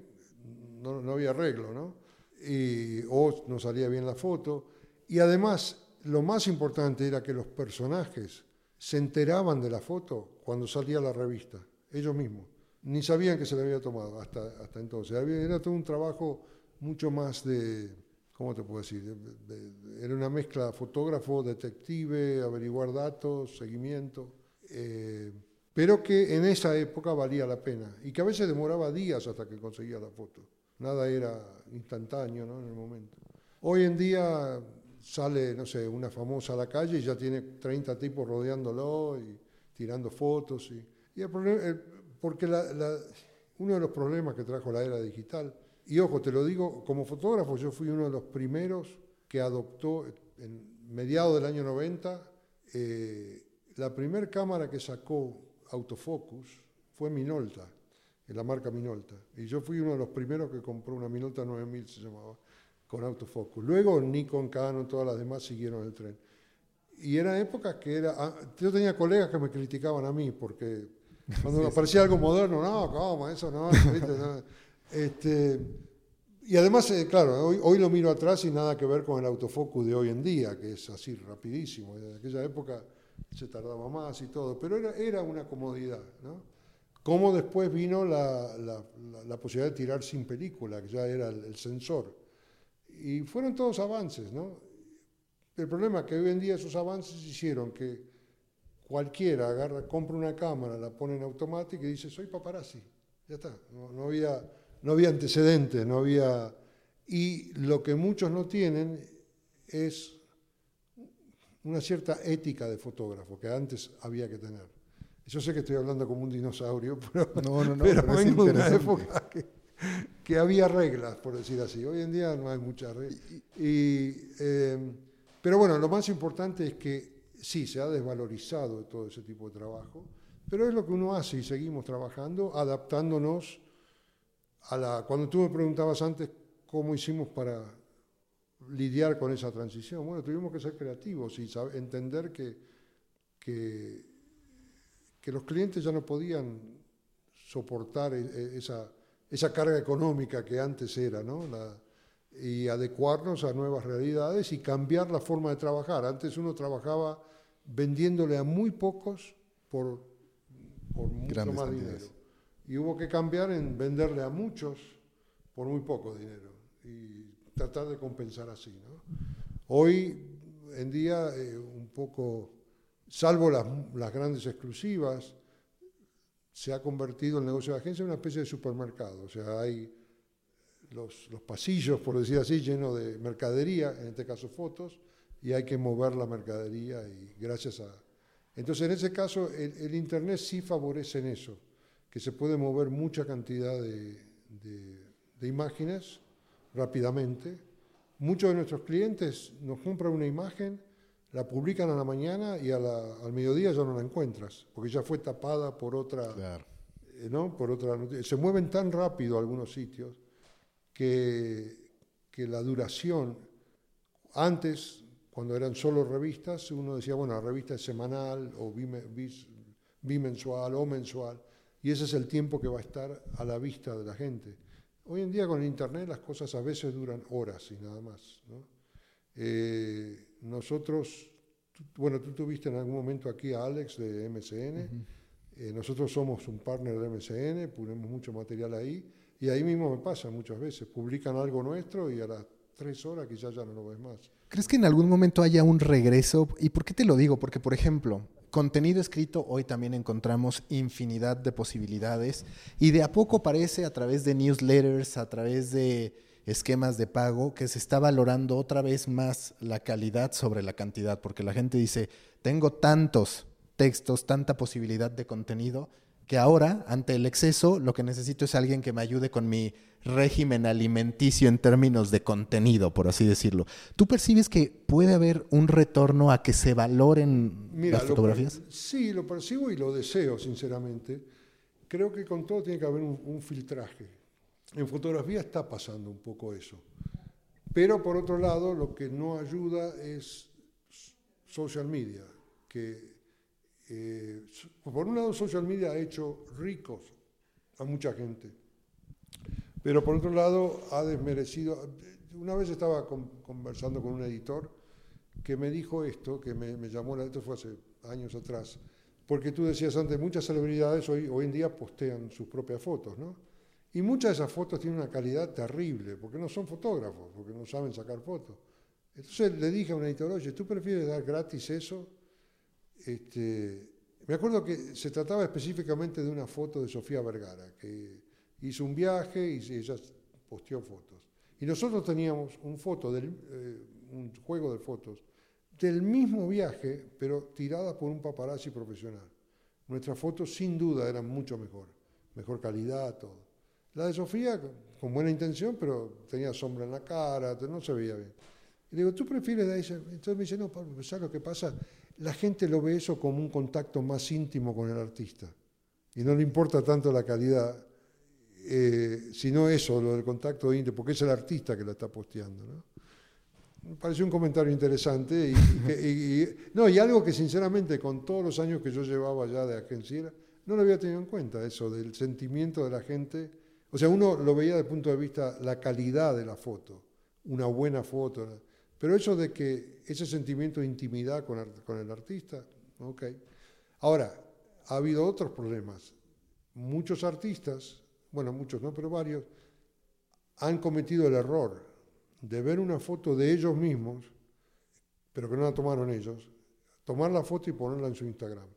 Speaker 3: no, no había arreglo, ¿no? Y, o no salía bien la foto. Y además, lo más importante era que los personajes se enteraban de la foto cuando salía la revista, ellos mismos. Ni sabían que se le había tomado hasta, hasta entonces. Era todo un trabajo mucho más de, ¿cómo te puedo decir? era una mezcla fotógrafo, detective, averiguar datos, seguimiento. Eh, pero que en esa época valía la pena y que a veces demoraba días hasta que conseguía la foto. Nada era instantáneo ¿no? en el momento. Hoy en día sale, no sé, una famosa a la calle y ya tiene 30 tipos rodeándolo y tirando fotos. Y, el problema, porque uno de los problemas que trajo la era digital, y ojo, te lo digo, como fotógrafo yo fui uno de los primeros que adoptó en mediados del año 90, eh, la primera cámara que sacó autofocus fue Minolta, la marca Minolta. Y yo fui uno de los primeros que compró una Minolta 9000, se llamaba con autofocus. Luego Nikon, Canon, todas las demás siguieron el tren. Y eran épocas que era... Ah, yo tenía colegas que me criticaban a mí porque cuando aparecía algo moderno, no, ¿cómo? Eso no. Este, y además, eh, claro, hoy, hoy, lo miro atrás y nada que ver con el autofocus de hoy en día, que es así rapidísimo. En aquella época se tardaba más y todo, pero era, era una comodidad. ¿no? Como después vino la, la, la, posibilidad de tirar sin película, que ya era el sensor. Y fueron todos avances, ¿no? El problema es que hoy en día esos avances hicieron que cualquiera agarra, compra una cámara, la pone en automático y dice, soy paparazzi. Ya está, no, había, no había antecedentes, no había... Y lo que muchos no tienen es una cierta ética de fotógrafo que antes había que tener. Yo sé que estoy hablando como un dinosaurio, pero, no, no, no, pero, vengo de una época que que había reglas, por decir así. Hoy en día no hay muchas reglas. Y, eh, pero bueno, lo más importante es que sí, se ha desvalorizado todo ese tipo de trabajo, pero es lo que uno hace y seguimos trabajando, adaptándonos a la... Cuando tú me preguntabas antes cómo hicimos para, lidiar con esa transición? Bueno, tuvimos que ser creativos y entender que, que, que, los clientes ya no podían soportar e, e, esa, esa carga económica que antes era, ¿no? La, y adecuarnos a nuevas realidades y cambiar la forma de trabajar. Antes uno trabajaba vendiéndole a muy pocos por, por mucho más dinero. Y hubo que cambiar en venderle a muchos por muy poco dinero y tratar de compensar así. ¿no? Hoy en día, eh, un poco, salvo las, las, grandes exclusivas, se ha convertido el negocio de agencia en una especie de supermercado. O sea, hay los, los pasillos, por decir así, llenos de mercadería, en este caso fotos, y hay que mover la mercadería y gracias a... Entonces, en ese caso, el, Internet sí favorece en eso, que se puede mover mucha cantidad de, de, imágenes rápidamente. Muchos de nuestros clientes nos compran una imagen, la publican a la mañana y al mediodía ya no la encuentras, porque ya fue tapada por otra... Eh, ¿no? Por otra se mueven tan rápido algunos sitios que, que la duración, antes cuando eran solo revistas, uno decía, bueno, la revista es semanal o bimensual o mensual, y ese es el tiempo que va a estar a la vista de la gente. Hoy en día con Internet las cosas a veces duran horas y nada más. Eh, nosotros, bueno, tú tuviste en algún momento aquí a Alex de MCN, eh, nosotros somos un partner de MCN, ponemos mucho material ahí, y ahí mismo me pasa muchas veces, publican algo nuestro y a las tres horas quizás ya no lo ves más.
Speaker 2: ¿Crees que en algún momento haya un regreso? ¿Y por qué te lo digo? Porque, por ejemplo, contenido escrito hoy también encontramos infinidad de posibilidades y de a poco parece a través de newsletters, a través de esquemas de pago, que se está valorando otra vez más la calidad sobre la cantidad, porque la gente dice, tengo tantos textos, tanta posibilidad de contenido, que ahora, ante el exceso, lo que necesito es alguien que me ayude con mi régimen alimenticio en términos de contenido, por así decirlo. ¿Tú percibes que puede haber un retorno a que se valoren las fotografías?
Speaker 3: sí, lo percibo y lo deseo, sinceramente. Creo que con todo tiene que haber un, filtraje. En fotografía está pasando un poco eso. Pero por otro lado, lo que no ayuda es social media, que eh, por un lado social media ha hecho ricos a mucha gente pero por otro lado, ha desmerecido. Una vez estaba conversando con un editor que me dijo esto, que me, llamó, esto fue hace años atrás, porque tú decías antes, muchas celebridades hoy en día postean sus propias fotos, ¿no? Y muchas de esas fotos tienen una calidad terrible, porque no son fotógrafos, porque no saben sacar fotos. Entonces le dije a un editor, oye, ¿tú prefieres dar gratis eso? Este, me acuerdo que se trataba específicamente de una foto de Sofía Vergara, que hizo un viaje y ella posteó fotos. Y nosotros teníamos un, foto del, eh, un juego de fotos del mismo viaje, pero tirada por un paparazzi profesional. Nuestras fotos sin duda eran mucho mejor, mejor calidad, todo. La de Sofía, con buena intención, pero tenía sombra en la cara, no se veía bien. Y le digo, ¿tú prefieres de esa? Entonces me dice, no, Pablo, ¿sabes lo que pasa? La gente lo ve eso como un contacto más íntimo con el artista. Y no le importa tanto la calidad eh, sino eso, lo del contacto íntimo, porque es el artista que la está posteando. ¿no? Me pareció un comentario interesante y, no, y algo que sinceramente con todos los años que yo llevaba ya de agencia no lo había tenido en cuenta, eso del sentimiento de la gente. O sea, uno lo veía desde el punto de vista la calidad de la foto, una buena foto, pero eso de que ese sentimiento de intimidad con, con el artista, ok. Ahora, ha habido otros problemas. Muchos artistas bueno, muchos no, pero varios, han cometido el error de ver una foto de ellos mismos, pero que no la tomaron ellos, tomar la foto y ponerla en su Instagram.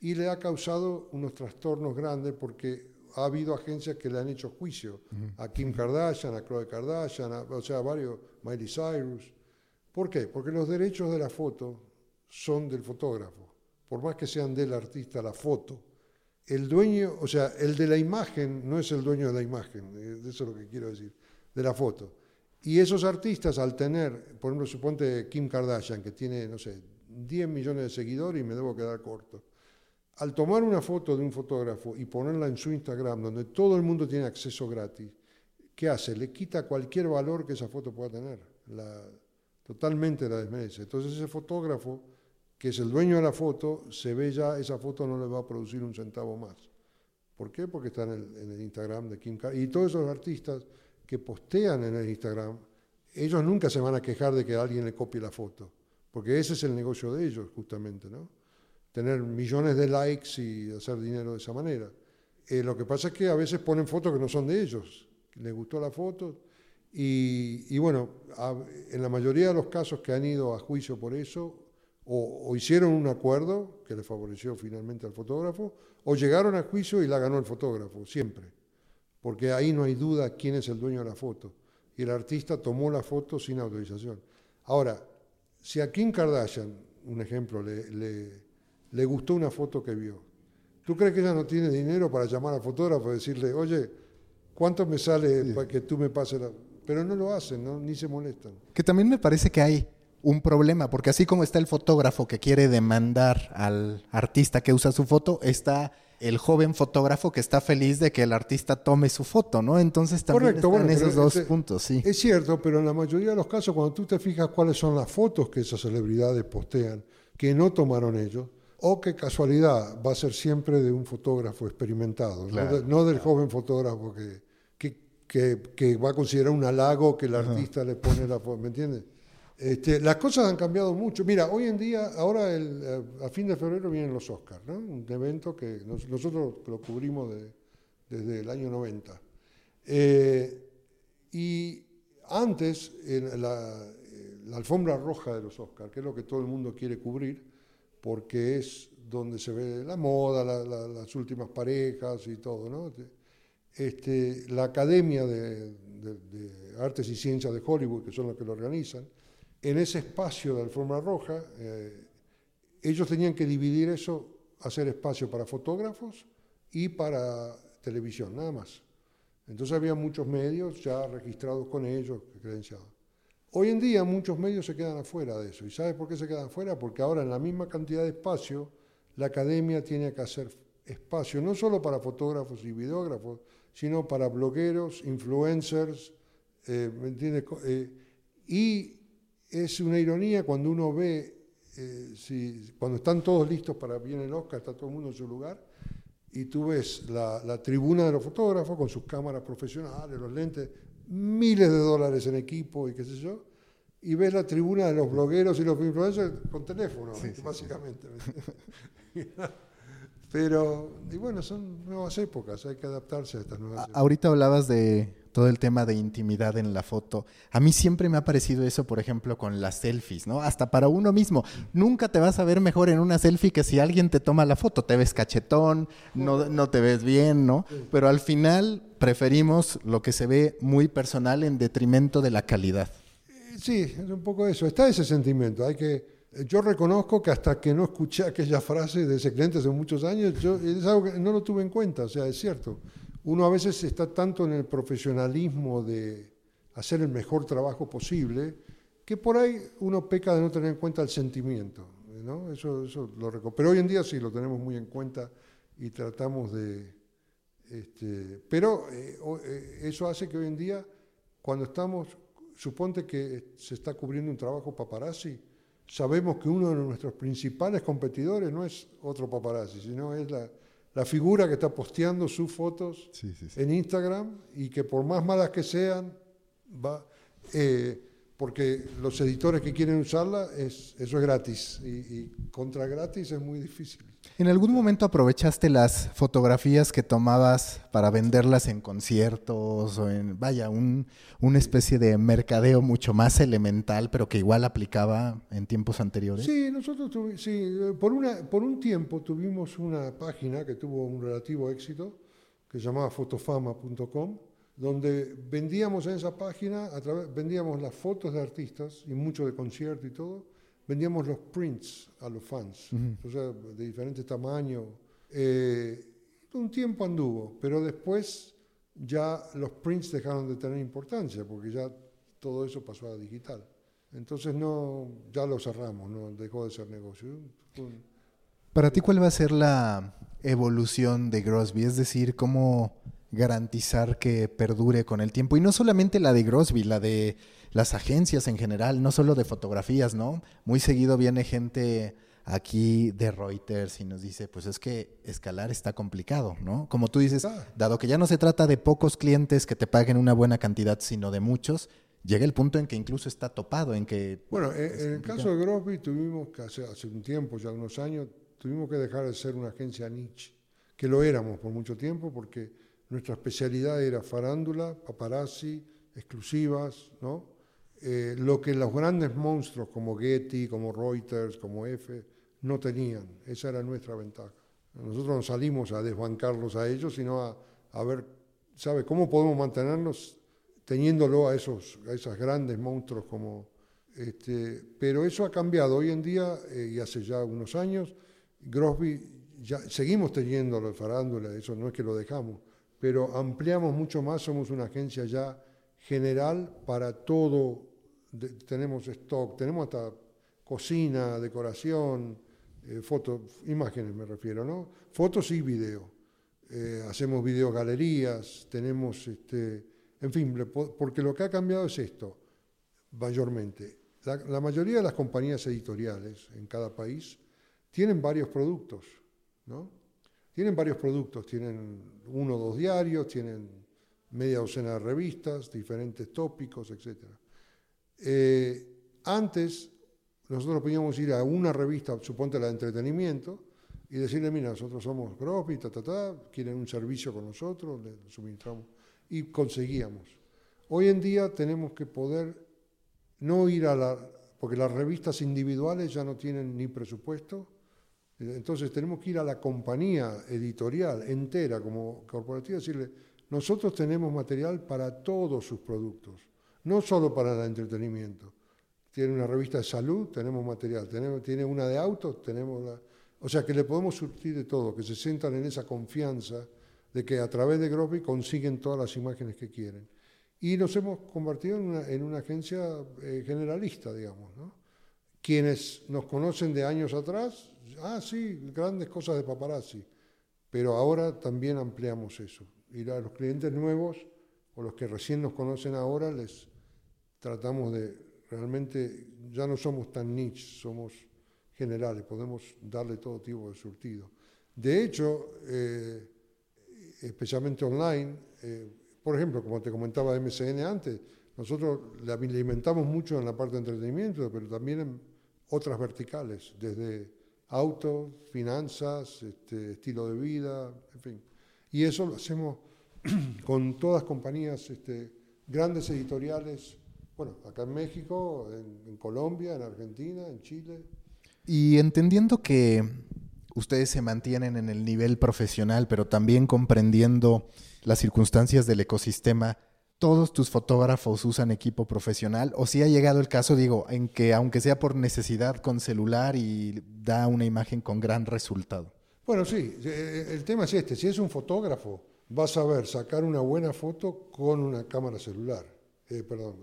Speaker 3: Y le ha causado unos trastornos grandes porque ha habido agencias que le han hecho juicio a Kim Kardashian, a Khloe Kardashian, o sea, a varios, Miley Cyrus. ¿Por qué? Porque los derechos de la foto son del fotógrafo, por más que sean del artista la foto el dueño, o sea, el de la imagen no es el dueño de la imagen, eh, eso es lo que quiero decir, de la foto. Y esos artistas al tener, por ejemplo, suponte Kim Kardashian, que tiene, no sé, 10 millones de seguidores y me debo quedar corto. Al tomar una foto de un fotógrafo y ponerla en su Instagram, donde todo el mundo tiene acceso gratis, ¿qué hace? Le quita cualquier valor que esa foto pueda tener. totalmente la desmerece. Entonces ese fotógrafo, que es el dueño de la foto, se ve ya, esa foto no le va a producir un centavo más. ¿Por qué? Porque está en el, en el Instagram de Kim Kardashian. Y todos esos artistas que postean en el Instagram, ellos nunca se van a quejar de que alguien le copie la foto, porque ese es el negocio de ellos, justamente, ¿no? Tener millones de likes y hacer dinero de esa manera. Eh, lo que pasa es que a veces ponen fotos que no son de ellos, les gustó la foto, y, bueno, en la mayoría de los casos que han ido a juicio por eso, o, hicieron un acuerdo que le favoreció finalmente al fotógrafo, o llegaron a juicio y la ganó el fotógrafo, siempre. Porque ahí no hay duda quién es el dueño de la foto. Y el artista tomó la foto sin autorización. Ahora, si a Kim Kardashian, un ejemplo, le, gustó una foto que vio, ¿tú crees que ella no tiene dinero para llamar al fotógrafo y decirle, oye, ¿cuánto me sale para que tú me pases la pero no lo hacen, ni se molestan.
Speaker 2: Que también me parece que hay un problema, porque así como está el fotógrafo que quiere demandar al artista que usa su foto, está el joven fotógrafo que está feliz de que el artista tome su foto, ¿no? Entonces también Correcto, están esos dos puntos, sí.
Speaker 3: Es cierto, pero en la mayoría de los casos, cuando tú te fijas cuáles son las fotos que esas celebridades postean, que no tomaron ellos, o que casualidad va a ser siempre de un fotógrafo experimentado, no, del joven fotógrafo que, que, va a considerar un halago que el artista le pone la foto, ¿me entiendes? Este, las cosas han cambiado mucho. Mira, hoy en día, ahora el, eh, a fin de febrero vienen los Oscars, ¿no? Un evento que nosotros lo cubrimos desde el año 90. Eh, y antes, en la, la, alfombra roja de los Oscars, que es lo que todo el mundo quiere cubrir, porque es donde se ve la moda, las últimas parejas y todo, ¿no? este, la Academia de, Artes y Ciencias de Hollywood, que son los que lo organizan, en ese espacio de alfombra roja, eh, ellos tenían que dividir eso, hacer espacio para fotógrafos y para televisión, nada más. Entonces había muchos medios ya registrados con ellos, credenciados. Hoy en día muchos medios se quedan afuera de eso. ¿Y sabes por qué se quedan afuera? Porque ahora en la misma cantidad de espacio, la academia tiene que hacer espacio no solo para fotógrafos y videógrafos, sino para blogueros, influencers, eh, ¿me entiendes? Eh, y es una ironía cuando uno ve, eh, cuando están todos listos para viene el Oscar, está todo el mundo en su lugar, y tú ves la, tribuna de los fotógrafos con sus cámaras profesionales, los lentes, miles de dólares en equipo y qué sé yo, y ves la tribuna de los blogueros y los influencers con teléfono, básicamente. Pero, y bueno, son nuevas épocas, hay que adaptarse a estas nuevas épocas.
Speaker 2: Ahorita hablabas de todo el tema de intimidad en la foto. A mí siempre me ha parecido eso, por ejemplo, con las selfies, ¿no? Hasta para uno mismo. Nunca te vas a ver mejor en una selfie que si alguien te toma la foto. Te ves cachetón, no, no te ves bien, ¿no? Pero al final preferimos lo que se ve muy personal en detrimento de la calidad.
Speaker 3: Sí, es un poco eso. Está ese sentimiento. Hay que yo reconozco que hasta que no escuché aquella frase de ese cliente hace muchos años, yo, es algo que no lo tuve en cuenta, o sea, es cierto. Uno a veces está tanto en el profesionalismo de hacer el mejor trabajo posible, que por ahí uno peca de no tener en cuenta el sentimiento. ¿no? Eso, eso lo Pero hoy en día sí lo tenemos muy en cuenta y tratamos de... Este, pero eh, eh, eso hace que hoy en día, cuando estamos, suponte que se está cubriendo un trabajo paparazzi, sabemos que uno de nuestros principales competidores no es otro paparazzi, sino es la, figura que está posteando sus fotos en Instagram y que por más malas que sean, va, eh, porque los editores que quieren usarla, es, eso es gratis y, y contra gratis es muy difícil.
Speaker 2: ¿En algún momento aprovechaste las fotografías que tomabas para venderlas en conciertos o en, vaya, un, una especie de mercadeo mucho más elemental, pero que igual aplicaba en tiempos anteriores?
Speaker 3: Sí, nosotros sí, por, una, por un tiempo tuvimos una página que tuvo un relativo éxito, que se llamaba fotofama.com, donde vendíamos en esa página, a vendíamos las fotos de artistas y mucho de concierto y todo, vendíamos los prints a los fans, o sea, de diferentes tamaños. Eh, un tiempo anduvo, pero después ya los prints dejaron de tener importancia, porque ya todo eso pasó a digital. Entonces no, ya lo cerramos, no dejó de ser negocio.
Speaker 2: Para ti, ¿cuál va a ser la evolución de Grosby? Es decir, ¿cómo garantizar que perdure con el tiempo. Y no solamente la de Grosby, la de las agencias en general, no solo de fotografías, ¿no? Muy seguido viene gente aquí de Reuters y nos dice, pues es que escalar está complicado, ¿no? Como tú dices, dado que ya no se trata de pocos clientes que te paguen una buena cantidad, sino de muchos, llega el punto en que incluso está topado, en que...
Speaker 3: Bueno, en, el caso de Grosby tuvimos que hace, hace un tiempo, ya unos años, tuvimos que dejar de ser una agencia niche, que lo éramos por mucho tiempo porque nuestra especialidad era farándula, paparazzi, exclusivas, ¿no? Eh, lo que los grandes monstruos como Getty, como Reuters, como F, no tenían. Esa era nuestra ventaja. Nosotros no salimos a desbancarlos a ellos, sino a, a ver, ¿sabe? ¿Cómo podemos mantenernos teniéndolo a esos, a esos grandes monstruos como... Este, pero eso ha cambiado. Hoy en día, eh, y hace ya unos años, Grosby, ya, seguimos teniéndolo de farándula, eso no es que lo dejamos, pero ampliamos mucho más, somos una agencia ya general para todo, tenemos stock, tenemos hasta cocina, decoración, eh, fotos, imágenes me refiero, ¿no? Fotos y video. Eh, hacemos videogalerías, tenemos, este, en fin, porque lo que ha cambiado es esto, mayormente. La, mayoría de las compañías editoriales en cada país tienen varios productos, ¿no? Tienen varios productos, tienen uno o dos diarios, tienen media docena de revistas, diferentes tópicos, etc. Eh, antes nosotros podíamos ir a una revista, suponte la de entretenimiento, y decirle, mira, nosotros somos Gropi, ta, ta, ta, quieren un servicio con nosotros, le suministramos, y conseguíamos. Hoy en día tenemos que poder no ir a la, porque las revistas individuales ya no tienen ni presupuesto, entonces tenemos que ir a la compañía editorial entera como corporativa y decirle, nosotros tenemos material para todos sus productos, no solo para el entretenimiento tiene una revista de salud, tenemos material, tenemos, tiene una de autos, tenemos la... O sea que le podemos surtir de todo, que se sientan en esa confianza de que a través de Gropi consiguen todas las imágenes que quieren. Y nos hemos convertido en una, en una agencia eh, generalista, digamos. ¿no? Quienes nos conocen de años atrás, ah, sí, grandes cosas de paparazzi, pero ahora también ampliamos eso. Y a los clientes nuevos o los que recién nos conocen ahora les tratamos de realmente ya no somos tan niche, somos generales, podemos darle todo tipo de surtido. De hecho, eh, especialmente online, eh, por ejemplo, como te comentaba MCN antes, nosotros le alimentamos mucho en la parte de entretenimiento, pero también en otras verticales, desde autos, finanzas, este, estilo de vida, en fin. Y eso lo hacemos con todas compañías, este, grandes editoriales, bueno, acá en México, en, Colombia, en Argentina, en Chile.
Speaker 2: Y entendiendo que ustedes se mantienen en el nivel profesional, pero también comprendiendo las circunstancias del ecosistema, ¿todos tus fotógrafos usan equipo profesional? ¿O si ha llegado el caso, digo, en que aunque sea por necesidad con celular y da una imagen con gran resultado?
Speaker 3: Bueno, sí, eh, el tema es este, si es un fotógrafo, vas a ver sacar una buena foto con una cámara celular. Eh, perdón,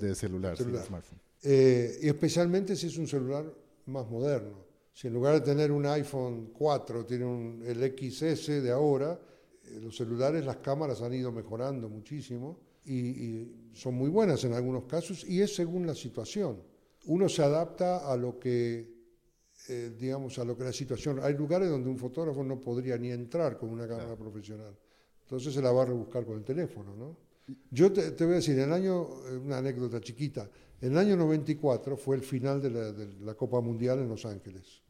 Speaker 2: de, celular, smartphone.
Speaker 3: Eh, y especialmente si es un celular más moderno. Si en lugar de tener un iPhone 4 tiene un, el XS de ahora, eh, los celulares, las cámaras han ido mejorando muchísimo y, son muy buenas en algunos casos y es según la situación. Uno se adapta a lo que, digamos, a lo que la situación. Hay lugares donde un fotógrafo no podría ni entrar con una cámara profesional. Entonces se la va a rebuscar con el teléfono, ¿no? Yo te, voy a decir, en el año, eh, una anécdota chiquita, en el año 94 fue el final de la, Copa Mundial en Los Ángeles.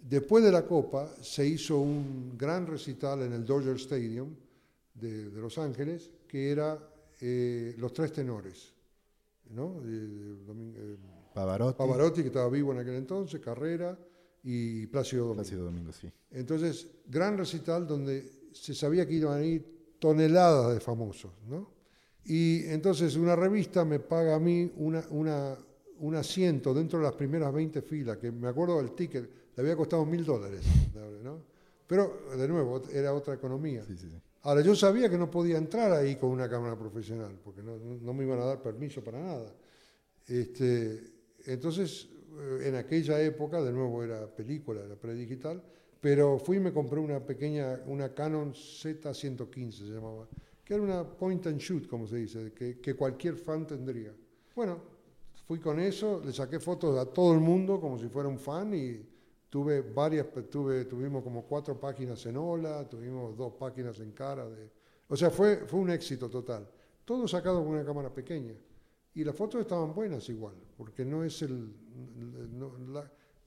Speaker 3: Después de la Copa se hizo un gran recital en el Dodger Stadium de, Los Ángeles, que era eh, Los Tres Tenores. ¿no?
Speaker 2: Eh, Pavarotti.
Speaker 3: Pavarotti, que estaba vivo en aquel entonces, Carrera y Plácido Domingo.
Speaker 2: Plácido Domingo, sí.
Speaker 3: Entonces, gran recital donde se sabía que iban a ir toneladas de famosos. ¿no? Y entonces una revista me paga a mí una, una, un asiento dentro de las primeras 20 filas, que me acuerdo del ticket, le había costado mil dólares. ¿no? Pero, de nuevo, era otra economía. Ahora, yo sabía que no podía entrar ahí con una cámara profesional, porque no, no me iban a dar permiso para nada. Este, entonces, eh, en aquella época, de nuevo era película, era predigital, pero fui y me compré una pequeña, una Canon Z115 se llamaba, que era una point and shoot, como se dice, que, que cualquier fan tendría. Bueno, fui con eso, le saqué fotos a todo el mundo como si fuera un fan y tuve varias, tuve, tuvimos como cuatro páginas en Hola, tuvimos dos páginas en cara. De, o sea, fue, fue un éxito total. Todo sacado con una cámara pequeña. Y las fotos estaban buenas igual, porque no es el... No,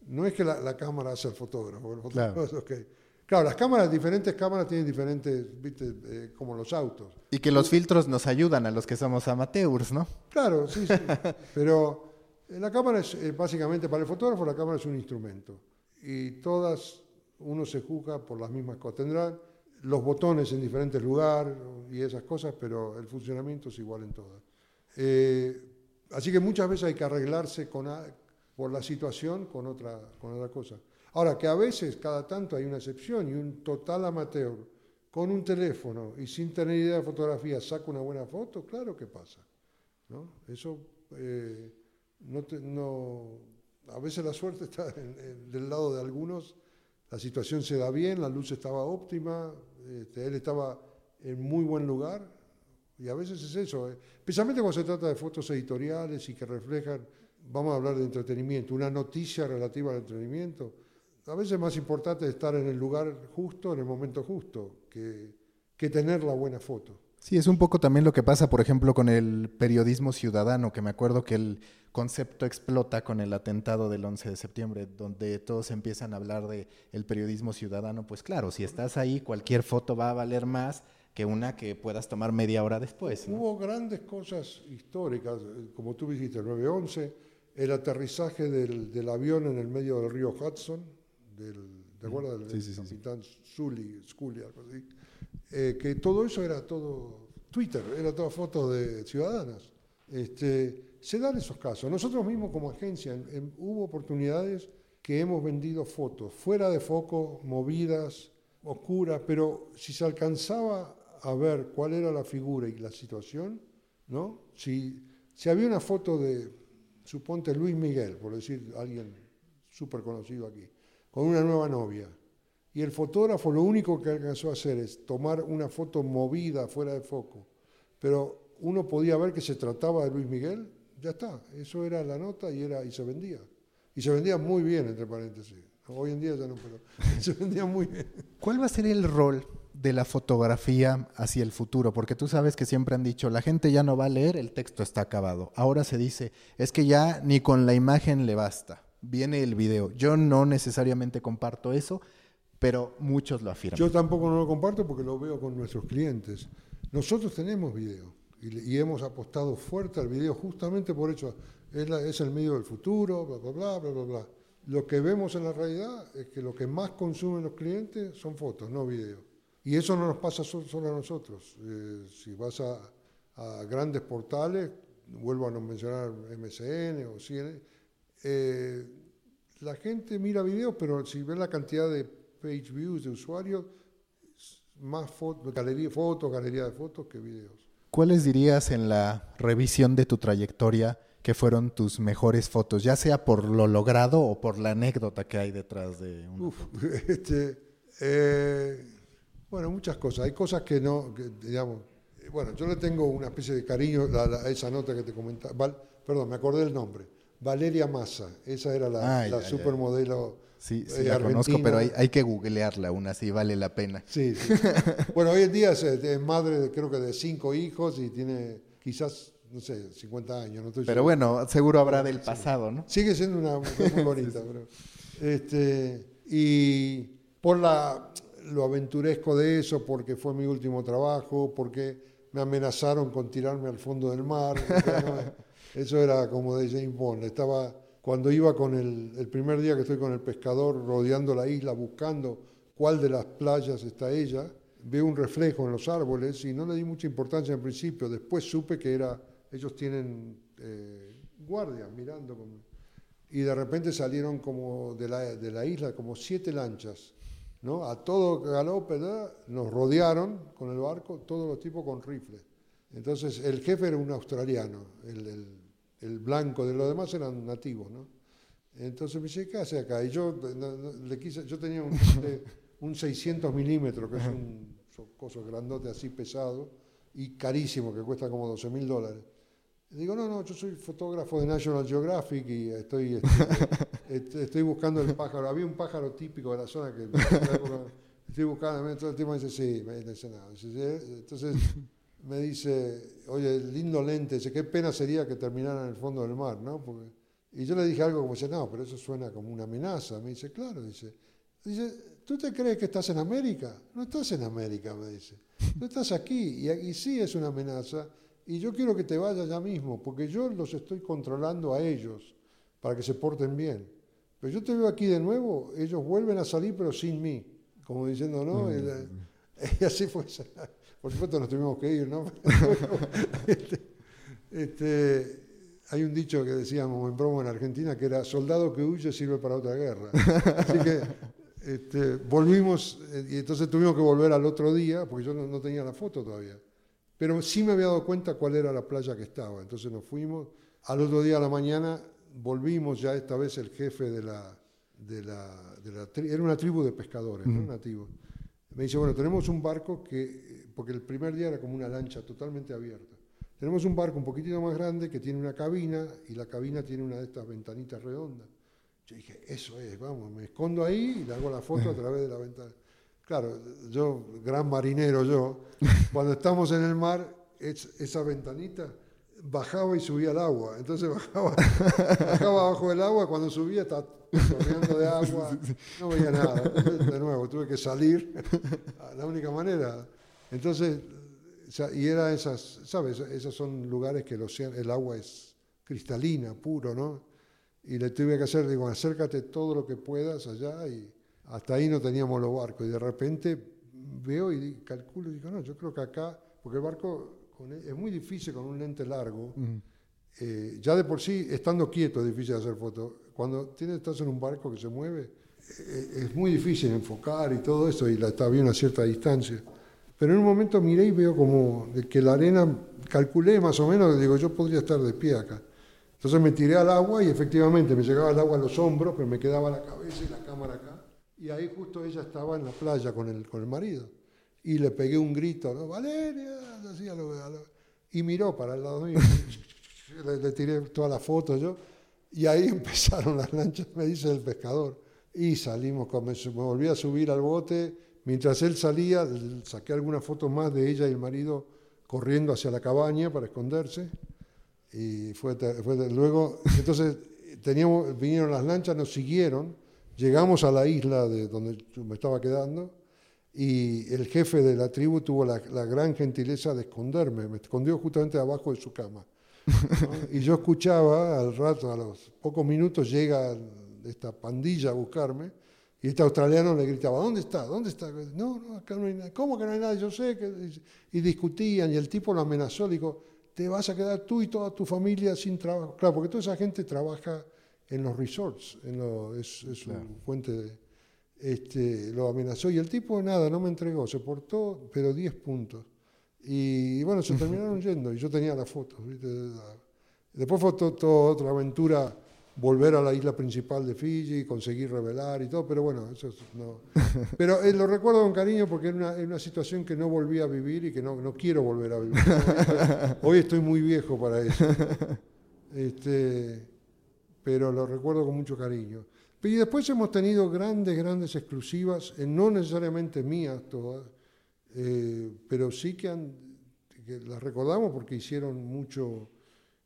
Speaker 3: no es que la, la, cámara hace el fotógrafo. El fotógrafo claro. Okay. claro. las cámaras, diferentes cámaras tienen diferentes, viste, eh, como los autos.
Speaker 2: Y que los filtros nos ayudan a los que somos amateurs, ¿no?
Speaker 3: Claro, sí, sí. Pero la cámara es, eh, básicamente, para el fotógrafo, la cámara es un instrumento. Y todas, uno se juzga por las mismas cosas. Tendrán los botones en diferentes lugares y esas cosas, pero el funcionamiento es igual en todas. Eh, así que muchas veces hay que arreglarse con, por la situación con otra, con otra cosa. Ahora, que a veces, cada tanto, hay una excepción y un total amateur con un teléfono y sin tener idea de fotografía saca una buena foto, claro que pasa. ¿no? Eso eh, no, no, a veces la suerte está del lado de algunos, la situación se da bien, la luz estaba óptima, este, él estaba en muy buen lugar, y a veces es eso, eh. especialmente cuando se trata de fotos editoriales y que reflejan vamos a hablar de entretenimiento, una noticia relativa al entretenimiento, a veces es más importante estar en el lugar justo, en el momento justo, que, que tener la buena foto.
Speaker 2: Sí, es un poco también lo que pasa, por ejemplo, con el periodismo ciudadano, que me acuerdo que el concepto explota con el atentado del 11 de septiembre, donde todos empiezan a hablar de el periodismo ciudadano. Pues claro, si estás ahí, cualquier foto va a valer más que una que puedas tomar media hora después.
Speaker 3: Hubo grandes cosas históricas, eh, como tú dijiste, el 9-11, el aterrizaje del, del, avión en el medio del río Hudson, del, ¿te acuerdas del sí, capitán Sully, Scully, algo así? Eh, que todo eso era todo Twitter, era toda foto de ciudadanas. Este, se dan esos casos. Nosotros mismos como agencia hubo oportunidades que hemos vendido fotos fuera de foco, movidas, oscuras, pero si se alcanzaba a ver cuál era la figura y la situación, ¿no? Si, si había una foto de suponte Luis Miguel, por decir alguien súper conocido aquí, con una nueva novia, y el fotógrafo lo único que alcanzó a hacer es tomar una foto movida fuera de foco, pero uno podía ver que se trataba de Luis Miguel, ya está, eso era la nota y, era, y se vendía. Y se vendía muy bien, entre paréntesis. Hoy en día ya no, pero se vendía muy bien.
Speaker 2: ¿Cuál va a ser el rol de la fotografía hacia el futuro, porque tú sabes que siempre han dicho, la gente ya no va a leer, el texto está acabado. Ahora se dice, es que ya ni con la imagen le basta, viene el video. Yo no necesariamente comparto eso, pero muchos lo afirman.
Speaker 3: Yo tampoco no lo comparto porque lo veo con nuestros clientes. Nosotros tenemos video y, hemos apostado fuerte al video justamente por eso. Es, es el medio del futuro, bla, bla, bla, bla, bla, bla. Lo que vemos en la realidad es que lo que más consumen los clientes son fotos, no video. Y eso no nos pasa solo a nosotros. Eh, si vas a, grandes portales, vuelvo a no mencionar MCN o CNN, eh, la gente mira videos, pero si ves la cantidad de page views de usuarios, más fotos, galería, fotos, galería de fotos que videos.
Speaker 2: ¿Cuáles dirías en la revisión de tu trayectoria que fueron tus mejores fotos, ya sea por lo logrado o por la anécdota que hay detrás de una
Speaker 3: Uf, este, eh, bueno, muchas cosas. Hay cosas que no, digamos, bueno, yo le tengo una especie de cariño a, esa nota que te comentaba. perdón, me acordé del nombre. Valeria Massa, esa era la, supermodelo.
Speaker 2: Sí, sí la conozco, pero hay, que googlearla aún así, vale la pena.
Speaker 3: Sí, bueno, hoy en día es, madre, creo que de cinco hijos y tiene quizás, no sé, 50 años. No
Speaker 2: pero bueno, seguro habrá del pasado, ¿no?
Speaker 3: Sigue siendo una mujer muy bonita. pero, este, y por la, lo aventuresco de eso porque fue mi último trabajo, porque me amenazaron con tirarme al fondo del mar. eso era como de James Bond. Estaba, cuando iba con el, el primer día que estoy con el pescador rodeando la isla buscando cuál de las playas está ella, veo un reflejo en los árboles y no le di mucha importancia en principio. Después supe que era, ellos tienen eh, guardias mirando. y de repente salieron como de la, de la isla como siete lanchas a todo galope nos rodearon con el barco, todos los tipos con rifles. Entonces el jefe era un australiano, el, blanco de los demás eran nativos. Entonces me dice, ¿qué hace acá? Y yo le quise, yo tenía un, un 600 milímetros, que es un coso grandote así pesado y carísimo, que cuesta como 12 mil dólares. Digo, no, no, yo soy fotógrafo de National Geographic y estoy, este, estoy buscando el pájaro. Había un pájaro típico de la zona que estoy buscando. Entonces el tipo me dice, sí, me dice, nada. Entonces me dice, oye, lindo lente, dice, qué pena sería que terminara en el fondo del mar, ¿no? Porque, y yo le dije algo como, dice, no, pero eso suena como una amenaza. Me dice, claro, dice, dice, ¿tú te crees que estás en América? No estás en América, me dice. Tú estás aquí y, y sí es una amenaza y yo quiero que te vayas ya mismo, porque yo los estoy controlando a ellos para que se porten bien. Pero yo te veo aquí de nuevo, ellos vuelven a salir pero sin mí, como diciendo, ¿no? Y, así fue. Por supuesto nos tuvimos que ir, ¿no? Este, este, hay un dicho que decíamos en broma en Argentina que era soldado que huye sirve para otra guerra. Así que este, volvimos eh, y entonces tuvimos que volver al otro día, porque yo no tenía la foto todavía. Pero sí me había dado cuenta cuál era la playa que estaba. Entonces nos fuimos. Al otro día a la mañana volvimos ya esta vez el jefe de la... De la, de la era una tribu de pescadores, ¿no? nativos. Me dice, bueno, tenemos un barco que, porque el primer día era como una lancha totalmente abierta. Tenemos un barco un poquitito más grande que tiene una cabina y la cabina tiene una de estas ventanitas redondas. Yo dije, eso es, vamos, me escondo ahí y le hago la foto a través de la ventana. Claro, yo, gran marinero yo, cuando estamos en el mar, esa ventanita bajaba y subía al agua. Entonces bajaba, bajaba abajo del agua, cuando subía estaba corriendo de agua, no veía nada. de nuevo, tuve que salir, la única manera. Entonces, y era esas, ¿sabes? Esos son lugares que el, océano, el agua es cristalina, puro, ¿no? Y le tuve que hacer, digo, acércate todo lo que puedas allá y hasta ahí no teníamos los barcos y de repente veo y calculo y digo, no, yo creo que acá, porque el barco e, es muy difícil con un lente largo, eh, ya de por sí, estando quieto es difícil hacer fotos. Cuando tienes, estás en un barco que se mueve, eh, es muy difícil enfocar y todo eso, y la, está bien a cierta distancia. Pero en un momento miré y veo como que la arena, calculé más o menos, digo, yo podría estar de pie acá. Entonces me tiré al agua y efectivamente me llegaba el agua a los hombros, pero me quedaba la cabeza y la cámara acá. Y ahí justo ella estaba en la playa con el, con el marido. Y le pegué un grito, ¿no? Valeria, y miró para el lado mío. le, le, tiré toda la foto yo. Y ahí empezaron las lanchas, me dice el pescador. Y salimos, me, me volví a subir al bote. Mientras él salía, saqué algunas fotos más de ella y el marido corriendo hacia la cabaña para esconderse. Y fue, fue luego, entonces teníamos, vinieron las lanchas, nos siguieron Llegamos a la isla de donde me estaba quedando y el jefe de la tribu tuvo la, gran gentileza de esconderme, me escondió justamente abajo de su cama. Y yo escuchaba al rato, a los pocos minutos llega esta pandilla a buscarme y este australiano le gritaba, ¿dónde está? ¿Dónde está? No, no, acá no hay nada. ¿Cómo que no hay nada? Yo sé que... Y discutían y el tipo lo amenazó, le dijo, te vas a quedar tú y toda tu familia sin trabajo. Claro, porque toda esa gente trabaja en los resorts, en es, es fuente de, este, lo amenazó y el tipo nada, no me entregó, se portó, pero 10 puntos. Y, bueno, se terminaron yendo y yo tenía la foto. Después fue toda otra aventura volver a la isla principal de Fiji, conseguir revelar y todo, pero bueno, eso no. Pero eh, lo recuerdo con cariño porque es una, una, situación que no volví a vivir y que no, no quiero volver a vivir. Hoy estoy muy viejo para eso. Este, pero lo recuerdo con mucho cariño. Y después hemos tenido grandes, grandes exclusivas, no necesariamente mías todas, eh, pero sí que, las recordamos porque hicieron mucho.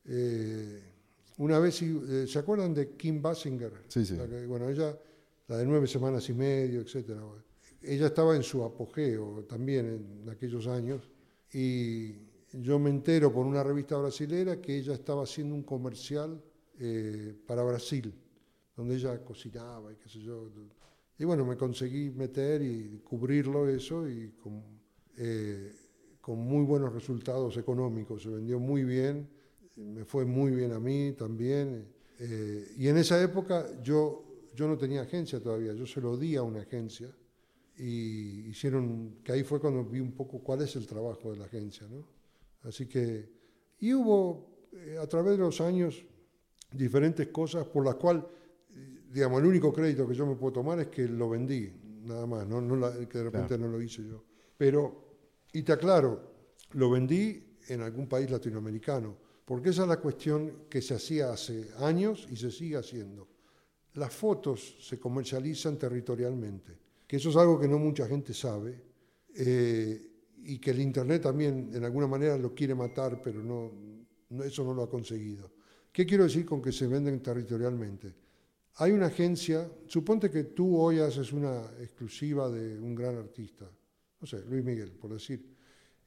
Speaker 3: Eh, una vez, eh, ¿se acuerdan de Kim Basinger?
Speaker 2: Sí, sí.
Speaker 3: bueno, ella, la de nueve semanas y medio, etcétera. Ella estaba en su apogeo también en aquellos años y yo me entero por una revista brasilera que ella estaba haciendo un comercial eh, para Brasil, donde ella cocinaba y qué sé yo. Y bueno, me conseguí meter y cubrirlo eso y con, eh, con muy buenos resultados económicos. Se vendió muy bien, me fue muy bien a mí también. Eh, y en esa época yo, yo no tenía agencia todavía, yo se lo di a una agencia y hicieron, que ahí fue cuando vi un poco cuál es el trabajo de la agencia, ¿no? Así que, y hubo, a través de los años, diferentes cosas por las cuales digamos, el único crédito que yo me puedo tomar es que lo vendí, nada más, no, no la- que de repente no lo hice yo. Pero, y te aclaro, lo vendí en algún país latinoamericano, porque esa es la cuestión que se hacía hace años y se sigue haciendo. Las fotos se comercializan territorialmente, que eso es algo que no mucha gente sabe, eh, y que el Internet también en alguna manera lo quiere matar, pero no, no- eso no lo ha conseguido. ¿Qué quiero decir con que se venden territorialmente? Hay una agencia, suponte que tú hoy haces una exclusiva de un gran artista, no sé, Luis Miguel, por decir.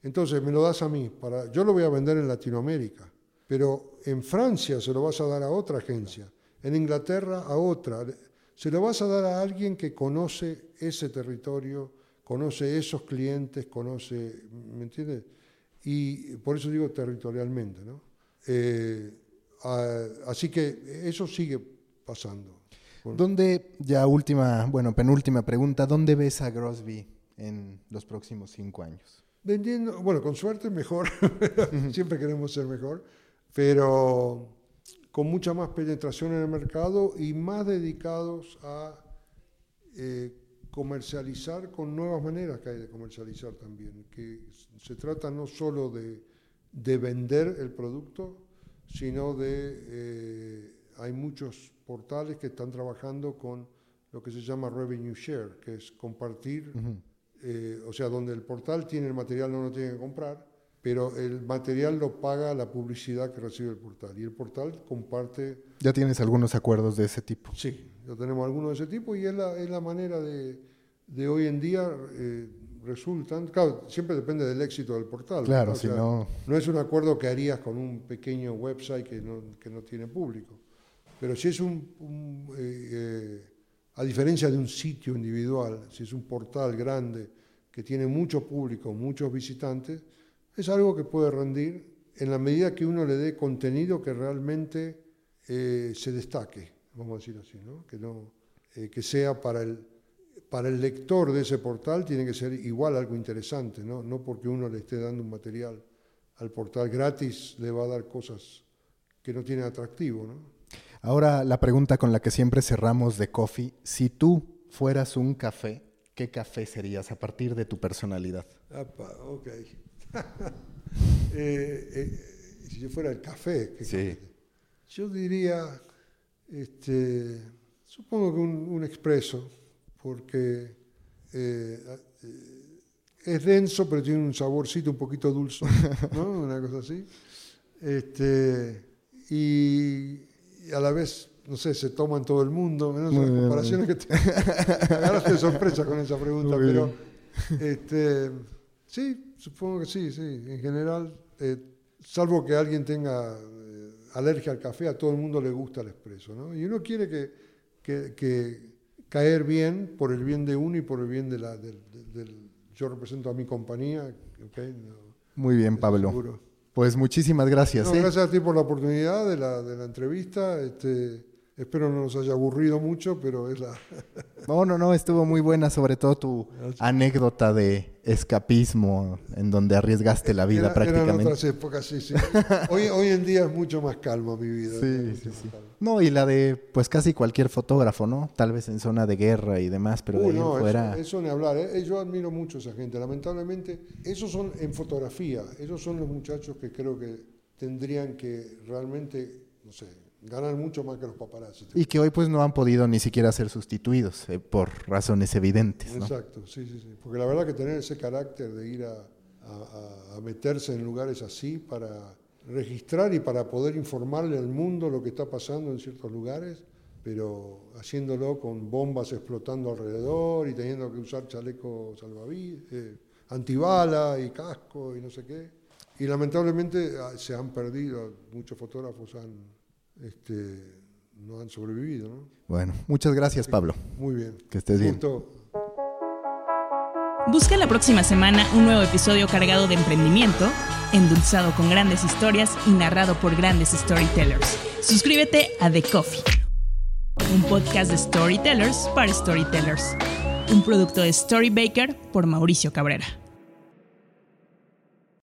Speaker 3: Entonces me lo das a mí, para, yo lo voy a vender en Latinoamérica, pero en Francia se lo vas a dar a otra agencia, en Inglaterra a otra, se lo vas a dar a alguien que conoce ese territorio, conoce esos clientes, conoce, ¿me entiendes? Y por eso digo territorialmente, ¿no? Eh, a- así que eso sigue pasando.
Speaker 2: ¿Dónde, ya última, bueno, penúltima pregunta, ¿dónde ves a Grosby en los próximos cinco años?
Speaker 3: Vendiendo, bueno, con suerte mejor, siempre queremos ser mejor, pero con mucha más penetración en el mercado y más dedicados a eh, comercializar con nuevas maneras que hay de comercializar también, que se trata no solo de, de vender el producto, sino de, eh, hay muchos portales que están trabajando con lo que se llama revenue share, que es compartir eh, o sea, donde el portal tiene el material no lo tiene que comprar, pero el material lo paga la publicidad que recibe el portal. Y el portal comparte,
Speaker 2: ¿Ya tienes algunos acuerdos de ese tipo?
Speaker 3: sí, ya tenemos algunos de ese tipo y es la, es la manera de, de hoy en día eh, resultan, claro, siempre depende del éxito del portal.
Speaker 2: Claro,
Speaker 3: ¿no?
Speaker 2: Si
Speaker 3: sea,
Speaker 2: no...
Speaker 3: no es un acuerdo que harías con un pequeño website que no, que no tiene público. Pero si es un, un, eh, eh, a diferencia de un sitio individual, si es un portal grande que tiene mucho público, muchos visitantes, es algo que puede rendir en la medida que uno le dé contenido que realmente eh, se destaque, vamos a decir así, ¿no? Que, no, eh, que sea para el, para el lector de ese portal, tiene que ser igual algo interesante, ¿no? no porque uno le esté dando un material al portal gratis, le va a dar cosas que no tienen atractivo, ¿no?
Speaker 2: Ahora la pregunta con la que siempre cerramos de Coffee, si tú fueras un café, ¿qué café serías a partir de tu personalidad?
Speaker 3: Apa, ok. Eh, eh, si yo fuera el café, ¿qué
Speaker 2: Sí.
Speaker 3: café? yo diría, este, supongo que un, un expreso, porque eh, es denso, pero tiene un saborcito un poquito dulce, ¿no? Una cosa así. Este, y, y a la vez, no sé, se toma en todo el mundo, menos
Speaker 2: Muy
Speaker 3: las
Speaker 2: bien,
Speaker 3: comparaciones que te me agarraste de sorpresa con esa pregunta,
Speaker 2: Muy
Speaker 3: pero este, sí, supongo que sí, sí. En general, eh, salvo que alguien tenga eh, alergia al café, a todo el mundo le gusta el expreso, ¿no? Y uno quiere que, que- que caer bien por el bien de uno y por el bien de la, del, del- yo represento a mi compañía, ¿ok? No,
Speaker 2: Muy bien, Pablo.
Speaker 3: seguro.
Speaker 2: Pues muchísimas gracias.
Speaker 3: No,
Speaker 2: ¿eh?
Speaker 3: gracias a ti por la oportunidad de la, de la entrevista. Este, espero no nos haya aburrido mucho, pero es la...
Speaker 2: No, no, no, estuvo muy buena, sobre todo tu anécdota de escapismo en donde arriesgaste la vida
Speaker 3: Era- Eran
Speaker 2: prácticamente.
Speaker 3: otras épocas, sí, sí. Hoy, hoy en día es mucho más calma mi vida.
Speaker 2: Sí, sí, sí.
Speaker 3: calma.
Speaker 2: No, y la de pues casi cualquier fotógrafo, ¿no? Tal vez en zona de guerra y demás, pero de ahí
Speaker 3: no,
Speaker 2: fuera.
Speaker 3: eso, eso ni hablar. ¿eh? Yo admiro mucho a esa gente. Lamentablemente, esos son en fotografía. Esos son los muchachos que creo que tendrían que realmente, no sé, ganar mucho más que los paparazzi.
Speaker 2: Y que hoy pues no han podido ni siquiera ser sustituidos eh, por razones evidentes, ¿no?
Speaker 3: Exacto, sí, sí, sí. Porque la verdad que tener ese carácter de ir a, a- a- a meterse en lugares así para registrar y para poder informarle al mundo lo que está pasando en ciertos lugares, pero haciéndolo con bombas explotando alrededor y teniendo que usar chaleco salvavidas, eh, antibala y casco y no sé qué. Y lamentablemente ah, se han perdido, muchos fotógrafos han, este, no han sobrevivido, ¿no?
Speaker 2: Bueno, muchas gracias, Pablo.
Speaker 3: Muy bien.
Speaker 2: Que estés bien.
Speaker 1: Busca la próxima semana un nuevo episodio cargado de emprendimiento, endulzado con grandes historias y narrado por grandes storytellers. Suscríbete a The Coffee, un podcast de storytellers para storytellers. Un producto de Storybaker por Mauricio Cabrera.